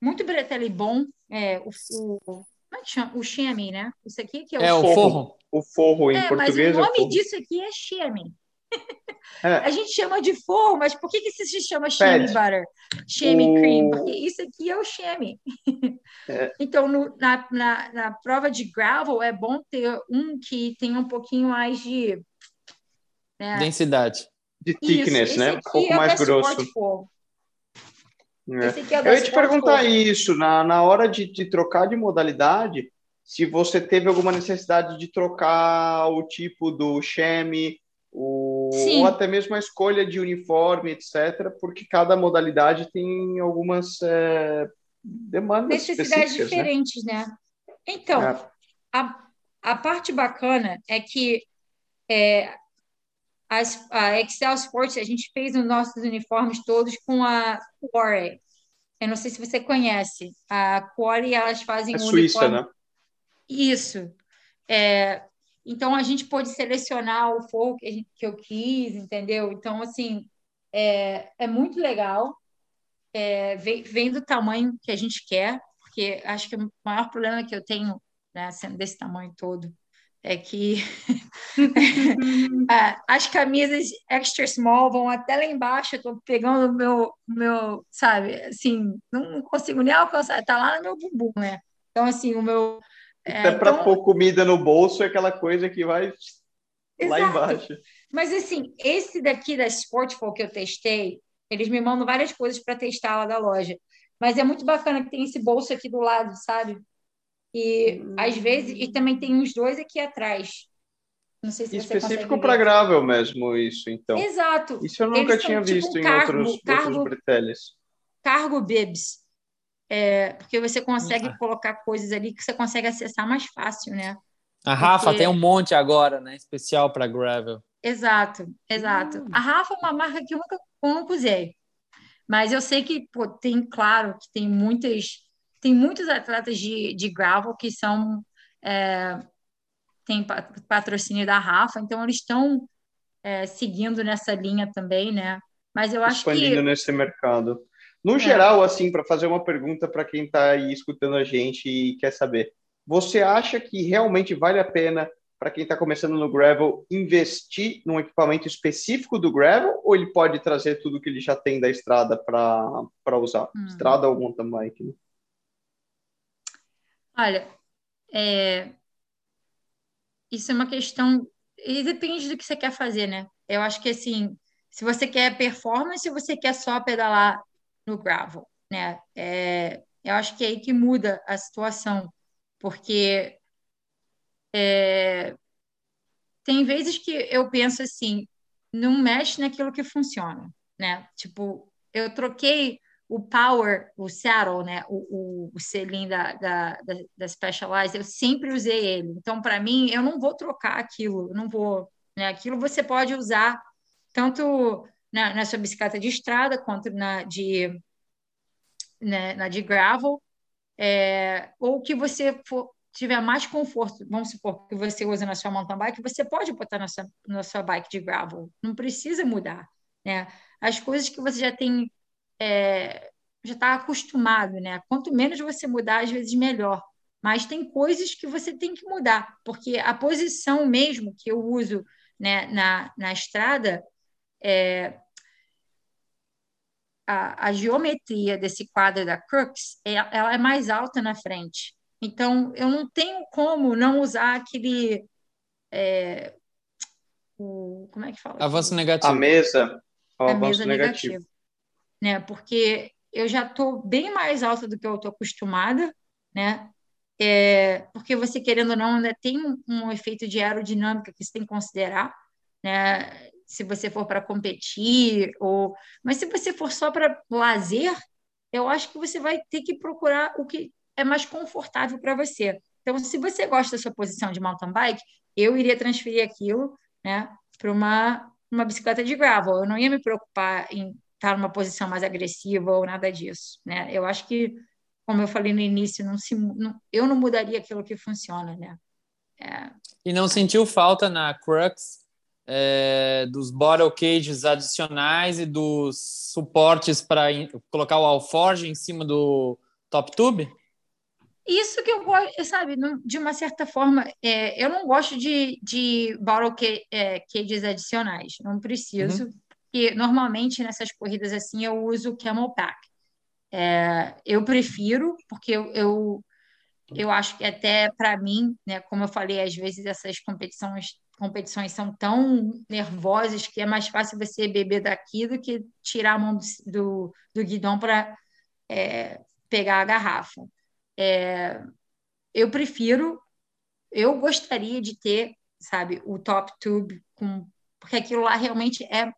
muito Bretelli bom. É, o, o, como é que chama? O sheming, né? Isso aqui que é o, é, o forro. O forro em é, português. Mas o nome é disso aqui é sheming. É. A gente chama de forro, mas por que, que se chama chamois butter? Chamois o... cream? Porque isso aqui é o chamois. É. Então, no, na, na, na, prova de gravel, é bom ter um que tenha um pouquinho mais de... Né? Densidade. De thickness, isso, né? Um pouco é mais grosso. É. é Eu ia te perguntar isso, na, na hora de, de trocar de modalidade, se você teve alguma necessidade de trocar o tipo do chamois o, ou até mesmo a escolha de uniforme, etc., porque cada modalidade tem algumas é, demandas necessidades né? diferentes, né? né? Então, é. a, a parte bacana é que é, as, a Excel Sports, a gente fez os nossos uniformes todos com a Quarry. Eu não sei se você conhece. A Quarry, elas fazem é um Suíça, uniforme... né? Isso. É, então, a gente pôde selecionar o fogo que, gente, que eu quis, entendeu? Então, assim, é, é muito legal. É, vem, vem, do tamanho que a gente quer, porque acho que o maior problema que eu tenho, né, sendo desse tamanho todo, é que as camisas extra small vão até lá embaixo, eu tô pegando o meu, meu, sabe, assim, não consigo nem alcançar, tá lá no meu bumbum, né? Então, assim, o meu é, Até para então... pôr comida no bolso é aquela coisa que vai Exato. lá embaixo. Mas assim, esse daqui da Sportful que eu testei, eles me mandam várias coisas para testar lá da loja. Mas é muito bacana que tem esse bolso aqui do lado, sabe? E hum. às vezes, e também tem uns dois aqui atrás. Não sei se Específico para gravel mesmo, isso, então. Exato. Isso eu nunca Eles tinha são, visto tipo, um em cargo, outros, cargo, outros breteles. Cargo bibs é, porque você consegue ah. colocar coisas ali que você consegue acessar mais fácil, né? A Rafa porque... tem um monte agora, né? Especial para gravel. Exato, exato. Hum. A Rafa é uma marca que eu nunca, eu nunca usei, mas eu sei que pô, tem, claro, que tem muitas, tem muitos atletas de, de gravel que são é, tem patrocínio da Rafa, então eles estão é, seguindo nessa linha também, né? Mas eu acho Expandindo que expandindo nesse mercado. No é. geral, assim, para fazer uma pergunta para quem está aí escutando a gente e quer saber, você acha que realmente vale a pena para quem está começando no gravel investir num equipamento específico do gravel ou ele pode trazer tudo que ele já tem da estrada para usar? Hum. Estrada ou mountain bike? Né? Olha, é... isso é uma questão. E depende do que você quer fazer, né? Eu acho que assim, se você quer performance, se você quer só pedalar no gravel, né? É, eu acho que é aí que muda a situação, porque é, tem vezes que eu penso assim, não mexe naquilo que funciona, né? Tipo, eu troquei o power, o saddle, né? O, o, o selim da, da, da, da Specialized, eu sempre usei ele. Então, para mim, eu não vou trocar aquilo, não vou. Né? Aquilo você pode usar tanto na, na sua bicicleta de estrada, quanto na de, né, na de gravel, é, ou que você for, tiver mais conforto, vamos supor que você usa na sua mountain bike, você pode botar na sua, na sua bike de gravel, não precisa mudar, né? As coisas que você já tem, é, já está acostumado, né? Quanto menos você mudar, às vezes melhor. Mas tem coisas que você tem que mudar, porque a posição mesmo que eu uso né, na, na estrada, é, a, a geometria desse quadro da Crux, é, ela é mais alta na frente. Então, eu não tenho como não usar aquele. É, o, como é que fala? Avanço negativo. A mesa. O a mesa negativo. negativo. Né? Porque eu já estou bem mais alta do que eu estou acostumada, né? É, porque você, querendo ou não, ainda tem um, um, efeito de aerodinâmica que você tem que considerar, né? Se você for para competir, ou... mas se você for só para lazer, eu acho que você vai ter que procurar o que é mais confortável para você. Então, se você gosta da sua posição de mountain bike, eu iria transferir aquilo né, para uma, uma bicicleta de gravel. Eu não ia me preocupar em estar numa posição mais agressiva ou nada disso. Né? Eu acho que como eu falei no início, não se, não, eu não mudaria aquilo que funciona, né? É. E não sentiu falta na Crux é, dos bottle cages adicionais e dos suportes para colocar o alforge em cima do top tube? Isso que eu gosto, sabe, de uma certa forma, é, eu não gosto de, de bottle é, cages adicionais, não preciso, uhum. porque normalmente nessas corridas assim eu uso camel pack. É, eu prefiro, porque eu, eu, eu acho que até para mim, né, como eu falei, às vezes essas competições, competições são tão nervosas que é mais fácil você beber daqui do que tirar a mão do, do, do guidão para é, pegar a garrafa. É, eu prefiro, eu gostaria de ter, sabe, o top tube, com, porque aquilo lá realmente é,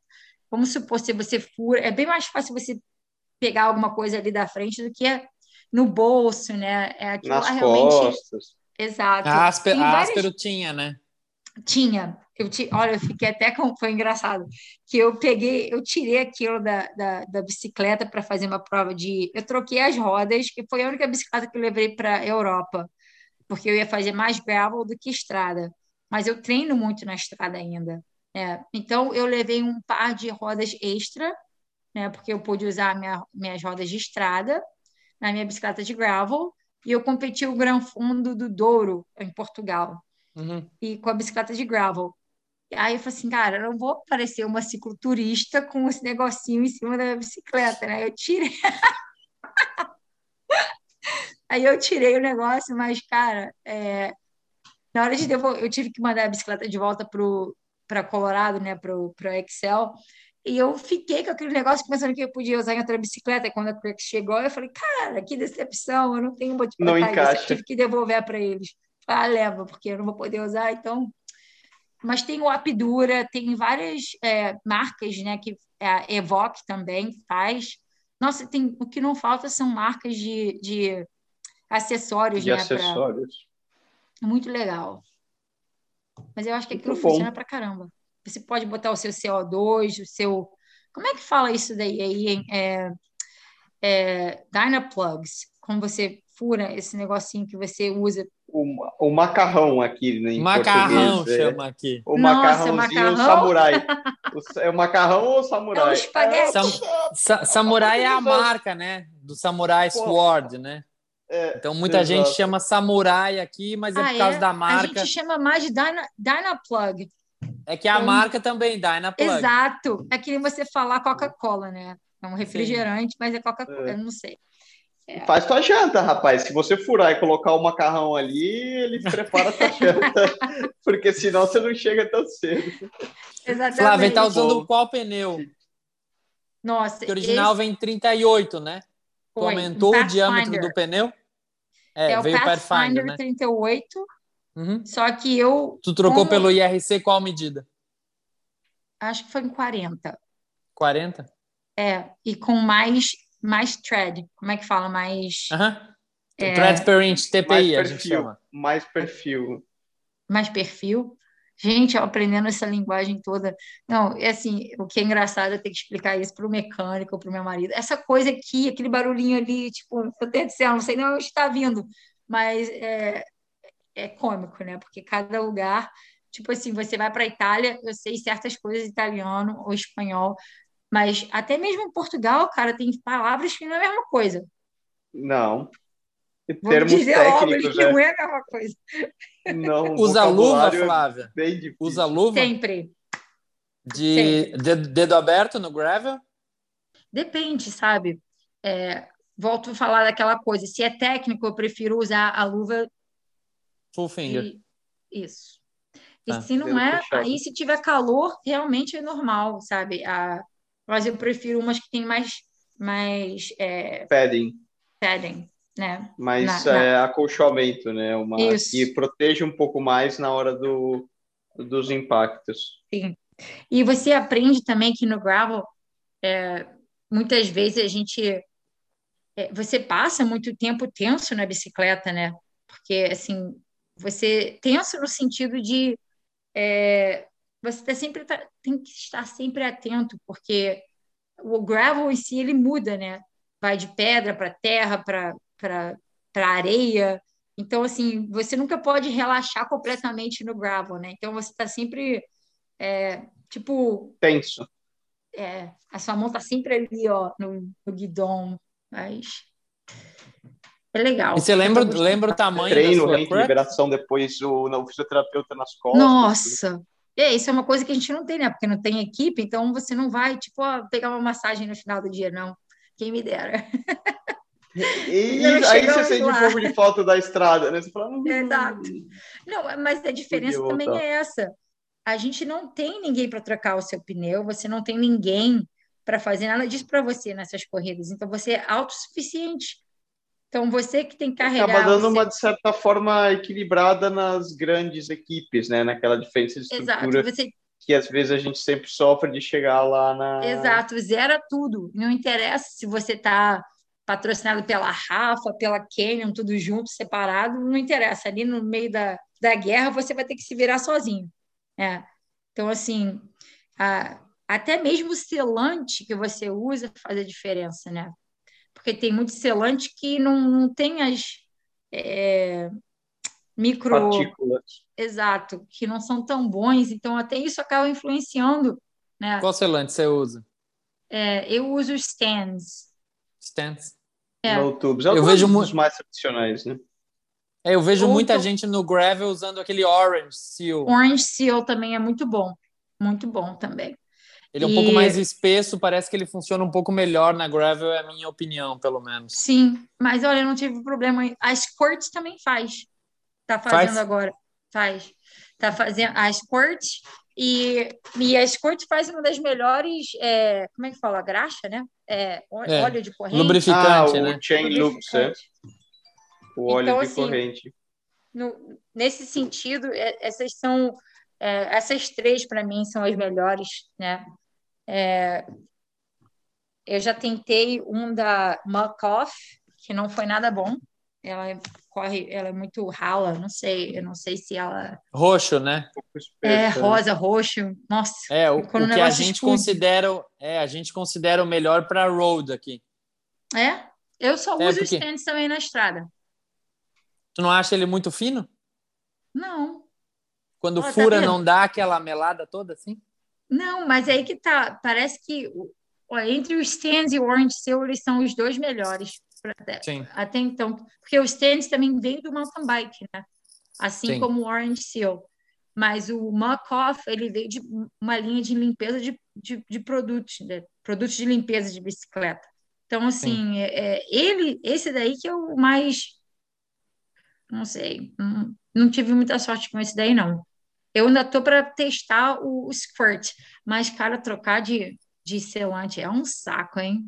vamos supor, se você fura, é bem mais fácil você pegar alguma coisa ali da frente do que é no bolso, né? É aquilo Nas lá realmente. Costas. Exato. A, Áspero tinha, né? Tinha. Eu te, olha, eu fiquei até com. Foi engraçado. Que eu peguei, eu tirei aquilo da, da, da bicicleta para fazer uma prova de. Eu troquei as rodas, que foi a única bicicleta que eu levei para a Europa, porque eu ia fazer mais gravel do que estrada. Mas eu treino muito na estrada ainda. É. Então, eu levei um par de rodas extra né? Porque eu pude usar minha, minhas rodas de estrada na minha bicicleta de gravel e eu competi o Gran Fundo do Douro em Portugal uhum. e com a bicicleta de gravel. Aí eu falei assim, cara, eu não vou parecer uma cicloturista com esse negocinho em cima da minha bicicleta, né? Eu tirei. Aí eu tirei o negócio, mas, cara, é... na hora de devolver, eu tive que mandar a bicicleta de volta para Colorado, né, para o Excel. E eu fiquei com aquele negócio pensando que eu podia usar em outra bicicleta. E quando a Crack chegou, eu falei, cara, que decepção, eu não tenho motivo para encaixa. Eu tive que devolver para eles. Ah, leva, porque eu não vou poder usar, então. Mas tem o Apdura, tem várias é, marcas, né, que a Evoque também faz. Nossa, tem, o que não falta são marcas de, de acessórios, de né? acessórios. Pra... Muito legal. Mas eu acho que aquilo Muito funciona para caramba. Você pode botar o seu CO2, o seu. Como é que fala isso daí aí? É, é, Dynaplugs, como você fura esse negocinho que você usa. O, o macarrão aqui né, em Macarrão é. chama aqui. O Nossa, macarrãozinho macarrão? samurai. o, é o macarrão ou samurai? É o espaguete. Sam, sa, samurai é a marca, né? Do Samurai Sword, né? É, então muita exato. gente chama samurai aqui, mas é ah, por causa é? da marca. A gente chama mais de Dyna, Dynaplug. É que a então, marca também dá, é na plug. Exato. É que nem você falar Coca-Cola, né? É um refrigerante, Sim. mas é Coca-Cola, é. eu não sei. É. Faz tua janta, rapaz. Se você furar e colocar o macarrão ali, ele prepara tua janta. Porque senão você não chega tão cedo. Exatamente. Flávia, tá usando qual pneu? Nossa. O original esse... vem 38, né? Tu aumentou o diâmetro do pneu? É, é veio o Pathfinder, Pathfinder né? 38 Uhum. Só que eu. Tu trocou como... pelo IRC qual medida? Acho que foi em 40. 40? É, e com mais, mais thread. Como é que fala? Mais. Uhum. É... Inch, TPI, mais perfil, a gente chama. Mais perfil. Mais perfil. Gente, aprendendo essa linguagem toda. Não, é assim, o que é engraçado é ter que explicar isso para o mecânico, para o meu marido. Essa coisa aqui, aquele barulhinho ali, tipo, eu tenho céu, não sei nem onde está vindo, mas é, é cômico, né? Porque cada lugar, tipo assim, você vai para a Itália, eu sei certas coisas italiano ou espanhol, mas até mesmo em Portugal, cara, tem palavras que não é a mesma coisa. Não. Em termos dizer técnicos, que é. não é a mesma coisa. Não, Usa luva, é Flávia? É Usa luva? Sempre. De Sempre. dedo aberto no gravel? depende, sabe? É, volto a falar daquela coisa. Se é técnico, eu prefiro usar a luva. Full finger. E, isso. E ah, se não é, fechado. aí se tiver calor, realmente é normal, sabe? A, mas eu prefiro umas que tem mais. mais é, padding. Padding, né? Mais na, é, na... acolchamento, né? Uma Isso. que protege um pouco mais na hora do, dos impactos. Sim. E você aprende também que no gravel, é, muitas vezes a gente é, você passa muito tempo tenso na bicicleta, né? Porque, assim, você tenso no sentido de é, você tá sempre tá, tem que estar sempre atento, porque o gravel em si ele muda, né? Vai de pedra para terra, para areia. Então, assim, você nunca pode relaxar completamente no gravel, né? Então, você está sempre, é, tipo... Tenso. É, a sua mão está sempre ali, ó, no, no guidão, mas é legal. E você lembra, lembra o tamanho Treino, da sua liberação depois o, o fisioterapeuta nas costas. Nossa! É, isso é uma coisa que a gente não tem, né? Porque não tem equipe, então você não vai, tipo, ó, pegar uma massagem no final do dia, não. Quem me dera. E, aí você sente lá. um pouco de falta da estrada, né? Você fala, hum, Exato. Não, mas a diferença também é essa. A gente não tem ninguém para trocar o seu pneu, você não tem ninguém para fazer nada disso para você nessas corridas. Então, você é autossuficiente. Então, você que tem que carregar... Acaba dando seu... uma, de certa forma, equilibrada nas grandes equipes, né? Naquela diferença de estrutura Exato. Você... que, às vezes, a gente sempre sofre de chegar lá na... Exato, zera tudo. Não interessa se você está patrocinado pela Rafa, pela Canyon, tudo junto, separado, não interessa. Ali no meio da, da guerra, você vai ter que se virar sozinho. É. Então, assim, a, até mesmo o selante que você usa faz a diferença, né? Porque tem muito selante que não, não tem as é, micro. Partículas. Exato, que não são tão bons, então até isso acaba influenciando. Né? Qual selante você usa? É, eu uso stands. Stands? É. No tubes. É eu vejo muitos mais tradicionais, né? É, eu vejo muita gente no gravel usando aquele Orange Seal. Orange Seal também é muito bom. Muito bom também. Ele é um e... pouco mais espesso, parece que ele funciona um pouco melhor na gravel, é a minha opinião, pelo menos. Sim, mas olha, eu não tive problema. A Squirt também faz. Tá fazendo faz? agora. Faz. Tá fazendo a Squirt e, e a Squirt faz uma das melhores, é, como é que fala? Graxa, né? É, é. óleo de corrente. Lubrificante, ah, né? O chain loops, é. O óleo então, de assim, corrente. No, nesse sentido, é, essas são é, essas três, para mim, são as melhores, né? É, eu já tentei um da Muck-Off, que não foi nada bom. Ela corre, ela é muito rala, não sei, eu não sei se ela. Roxo, né? É, rosa, roxo. Nossa. É, o, o que a gente considera, é, a gente considera o melhor para road aqui. É? Eu só é, uso porque... stands também na estrada. Tu não acha ele muito fino? Não. Quando tá fura, tá não dá aquela melada toda assim? Não, mas aí que tá. Parece que ó, entre os stands e o Orange Seal, eles são os dois melhores até, Sim. até então. Porque os stands também vêm do mountain bike, né? Assim Sim. como o Orange Seal. Mas o Muck-Off, ele veio de uma linha de limpeza de, de, de produtos, né? produtos de limpeza de bicicleta. Então, assim, é, é, ele, esse daí que é o mais. Não sei, não, não tive muita sorte com esse daí, não. Eu ainda tô para testar o, o Squirt, mas, cara, trocar de, de selante é um saco, hein?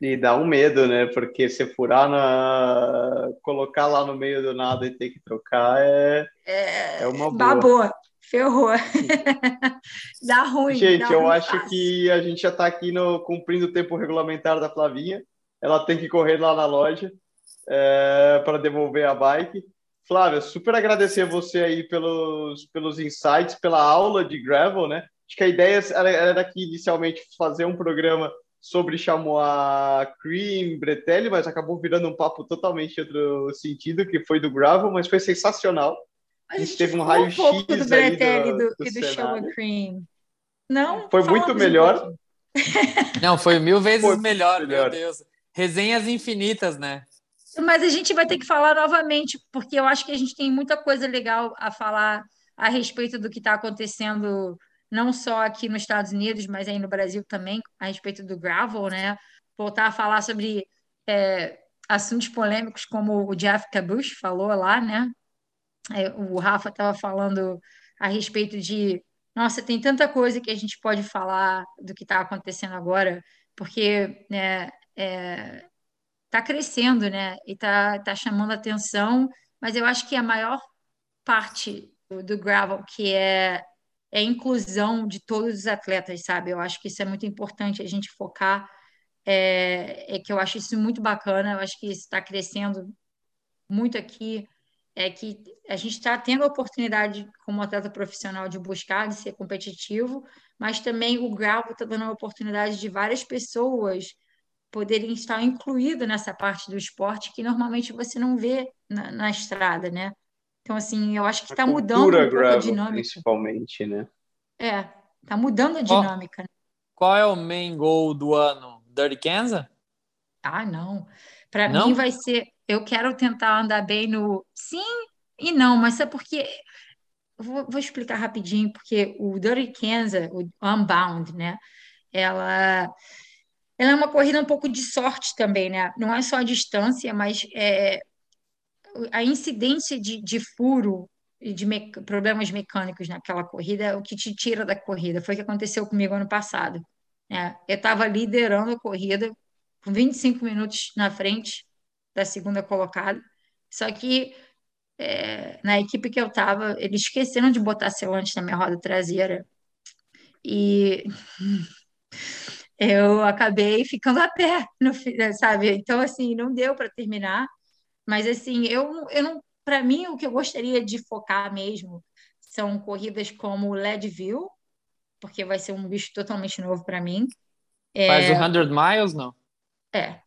E dá um medo, né? Porque se furar na. colocar lá no meio do nada e ter que trocar é, é, é uma boa. Babou, ferrou. dá ruim. Gente, dá eu ruim acho fácil. que a gente já está aqui no, cumprindo o tempo regulamentar da Flavinha. Ela tem que correr lá na loja é, para devolver a bike. Flávia, super agradecer a você aí pelos, pelos insights, pela aula de gravel, né? Acho que a ideia era, era aqui inicialmente fazer um programa sobre Chamois Cream, Bretelli, mas acabou virando um papo totalmente outro sentido, que foi do gravel, mas foi sensacional. A gente, a gente teve um raio-x um do Bretelli do, do, do, do Chamois Cream. Não? Foi muito melhor. Um Não, foi mil vezes foi melhor, melhor, meu Deus. Resenhas infinitas, né? Mas a gente vai ter que falar novamente, porque eu acho que a gente tem muita coisa legal a falar a respeito do que está acontecendo não só aqui nos Estados Unidos, mas aí no Brasil também, a respeito do gravel, né? Voltar a falar sobre é, assuntos polêmicos, como o Jeff Cabush falou lá, né? É, o Rafa estava falando a respeito de, nossa, tem tanta coisa que a gente pode falar do que está acontecendo agora, porque né, é, tá crescendo, né? E tá, tá chamando atenção, mas eu acho que a maior parte do, do gravel que é é a inclusão de todos os atletas, sabe? Eu acho que isso é muito importante a gente focar, é, é que eu acho isso muito bacana, eu acho que isso está crescendo muito aqui, é que a gente está tendo a oportunidade como atleta profissional de buscar, de ser competitivo, mas também o gravel está dando a oportunidade de várias pessoas poderem estar incluídas nessa parte do esporte que normalmente você não vê na, na estrada, né? Então, assim, eu acho que está mudando um pouco a dinâmica. Principalmente, né? É, está mudando a dinâmica. Qual, qual, é o main goal do ano? Dirty Kansas? Ah, não. Para mim vai ser... Eu quero tentar andar bem no... Sim e não, mas é porque... Vou, vou explicar rapidinho, porque o Dirty Kansas, o Unbound, né? Ela ela é uma corrida um pouco de sorte também, né? Não é só a distância, mas é, a incidência de, de furo e de me, problemas mecânicos naquela corrida é o que te tira da corrida. Foi o que aconteceu comigo ano passado. Né? Eu estava liderando a corrida com 25 minutos na frente da segunda colocada, só que é, na equipe que eu estava, eles esqueceram de botar selante na minha roda traseira. E eu acabei ficando a pé, no, sabe? Então, assim, não deu para terminar. Mas, assim, eu, eu não. Para mim, o que eu gostaria de focar mesmo são corridas como Leadville, porque vai ser um bicho totalmente novo para mim. É, Faz o 100 miles, não? É.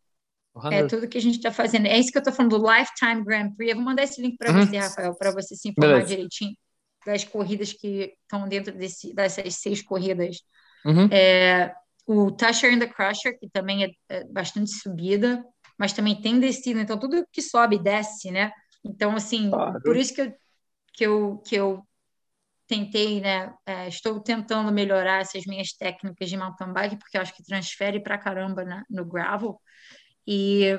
É tudo que a gente está fazendo. É isso que eu estou falando do Lifetime Grand Prix. Eu vou mandar esse link para uhum. você, Rafael, para você se informar Beleza. direitinho das corridas que estão dentro desse, dessas seis corridas. Uhum. É, o Tusher and the Crusher, que também é, é, bastante subida, mas também tem descida, então tudo que sobe desce, né? Então, assim, claro. por isso que eu, que eu, que eu tentei, né? É, estou tentando melhorar essas minhas técnicas de mountain bike, porque eu acho que transfere pra caramba na, no gravel. E,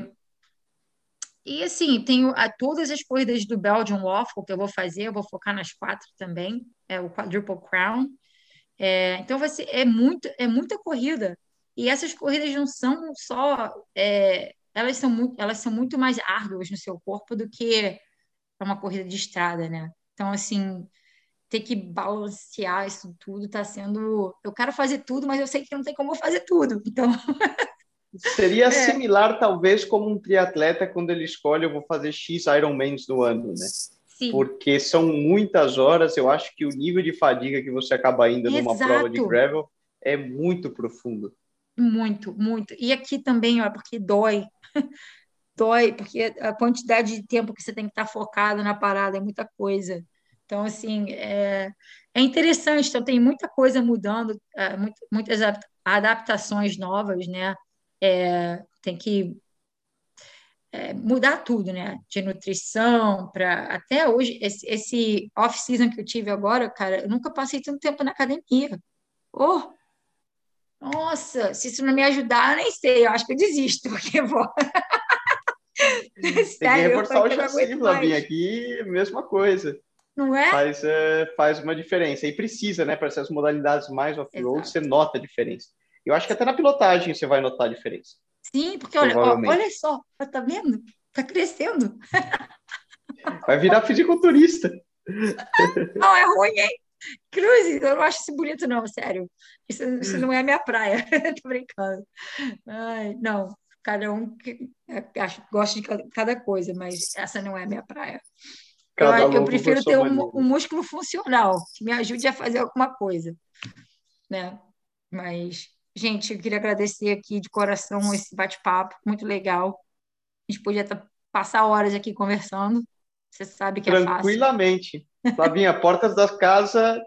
e assim, tenho a, todas as corridas do Belgian Waffle que eu vou fazer, eu vou focar nas quatro também, é o Quadruple Crown. É, então vai ser, é, muito, é muita corrida. E essas corridas não são só. É, elas, são muito, elas são muito mais árduas no seu corpo do que uma corrida de estrada, né? Então, assim, ter que balancear isso tudo está sendo. Eu quero fazer tudo, mas eu sei que não tem como fazer tudo. Então. Seria é. similar, talvez, como um triatleta quando ele escolhe, eu vou fazer X Ironmans no ano, né? Sim. porque são muitas horas. Eu acho que o nível de fadiga que você acaba indo Exato. numa prova de gravel é muito profundo. Muito, muito. E aqui também, ó, porque dói. dói, porque a quantidade de tempo que você tem que estar focado na parada é muita coisa. Então, assim, é, é interessante. Então, tem muita coisa mudando, é, muitas adaptações novas, né? É, tem que é, mudar tudo, né? De nutrição para até hoje esse, esse off-season que eu tive agora, cara, eu nunca passei tanto tempo na academia. Oh, nossa, se isso não me ajudar, eu nem sei, eu acho que eu desisto, porque vou. Que reforçar o Flavinha, aqui, mesma coisa. Não é? Faz, é, faz uma diferença. E precisa, né? Para essas modalidades mais off-road, você nota a diferença. Eu acho que até na pilotagem você vai notar a diferença. Sim, porque olha, olha só, tá vendo? Tá crescendo. Vai virar fisiculturista. Não, é ruim, hein? Cruz, eu não acho isso bonito, não, sério. Isso, isso não é a minha praia. Tô brincando. Ai, não, cada um é, gosta de cada coisa, mas essa não é a minha praia. Eu, eu, prefiro ter um, um, músculo funcional que me ajude a fazer alguma coisa, né? Mas Gente, eu queria agradecer aqui de coração esse bate-papo, muito legal. A gente podia passar horas aqui conversando. Você sabe que é fácil. Tranquilamente. Flavinha, portas da casa,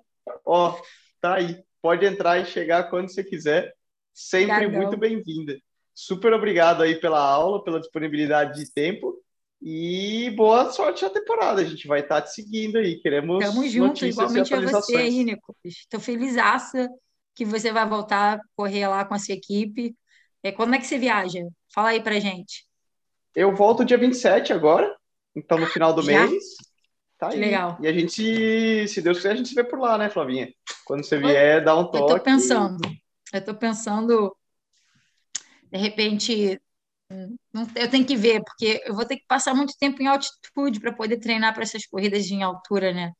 ó, tá aí. Pode entrar e chegar quando você quiser. Sempre Obrigadão. muito bem-vinda. Super obrigado aí pela aula, pela disponibilidade de tempo. E boa sorte na temporada. A gente vai estar te seguindo aí. Queremos. Tamo junto, igualmente a você aí, Nico. Estou feliz que você vai voltar a correr lá com a sua equipe. É, quando é que você viaja? Fala aí pra gente. Eu volto dia 27 agora, então no final do Já? mês. Tá que aí. legal. E a gente, se, se Deus quiser, a gente se vê por lá, né, Flavinha? Quando você vier, dá um toque. Eu tô pensando. Eu tô pensando, de repente, eu tenho que ver, porque eu vou ter que passar muito tempo em altitude para poder treinar para essas corridas em altura, né?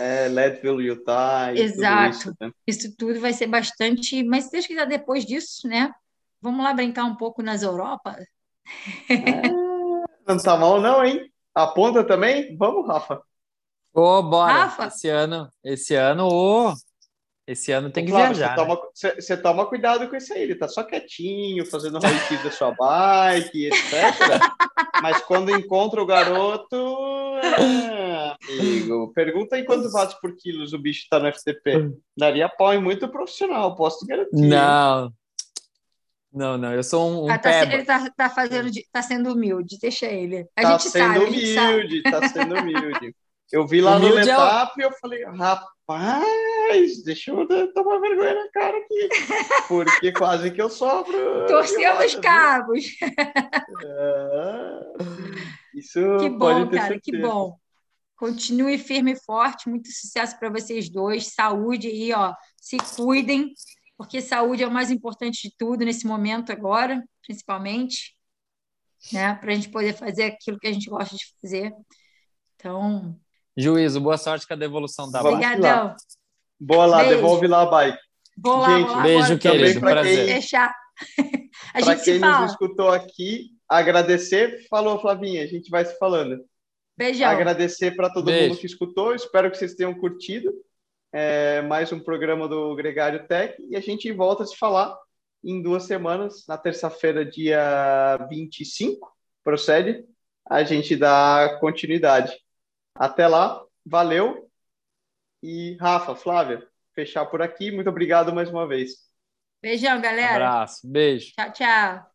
É, Leadville, Utah. Exato. Tudo isso, né? isso, tudo vai ser bastante. Mas se Deus quiser, depois disso, né? Vamos lá brincar um pouco nas Europa? É, não tá mal, não, hein? Aponta também? Vamos, Rafa. Ô, oh, bora. Rafa. Esse ano, esse ano, ô. Oh. Esse ano tem que Flávio, viajar. Você, né? toma, você, você, toma, cuidado com isso aí. Ele tá só quietinho, fazendo raio da sua bike, etc. Mas quando encontra o garoto, é, amigo, pergunta aí quantos watts por quilos o bicho tá no FTP. Daria pau em muito profissional, posso garantir. Não. Não, não, eu sou um, um ah, tá, ele tá, tá, fazendo, tá sendo humilde, deixa ele. A tá gente sendo sabe, humilde, tá sendo humilde. Eu vi lá humilde no Letap é o... e eu falei, rapaz, deixa eu tomar vergonha na cara aqui, porque quase que eu sofro. Torcendo os cabos. É, isso que bom, cara, certeza. que bom. Continue firme e forte, muito sucesso para vocês dois, saúde aí, ó, se cuidem porque saúde é o mais importante de tudo nesse momento agora, principalmente, né? Para a gente poder fazer aquilo que a gente gosta de fazer. Então. Juízo, boa sorte com a devolução da bike. Obrigadão. Boa lá, beijo. devolve lá a bike. Boa lá, gente, beijo, querido. Prazer. Quem, deixar. Para quem nos escutou aqui, agradecer. Falou, Flavinha, a gente vai se falando. Beijão. Agradecer para todo beijo. mundo que escutou. Espero que vocês tenham curtido é, mais um programa do Gregário Tech e a gente volta a se falar em duas semanas, na terça-feira, dia 25, procede, a gente dá continuidade. Até lá, valeu. E Rafa, Flávia, fechar por aqui. Muito obrigado mais uma vez. Beijão, galera. Um abraço, beijo. Tchau, tchau.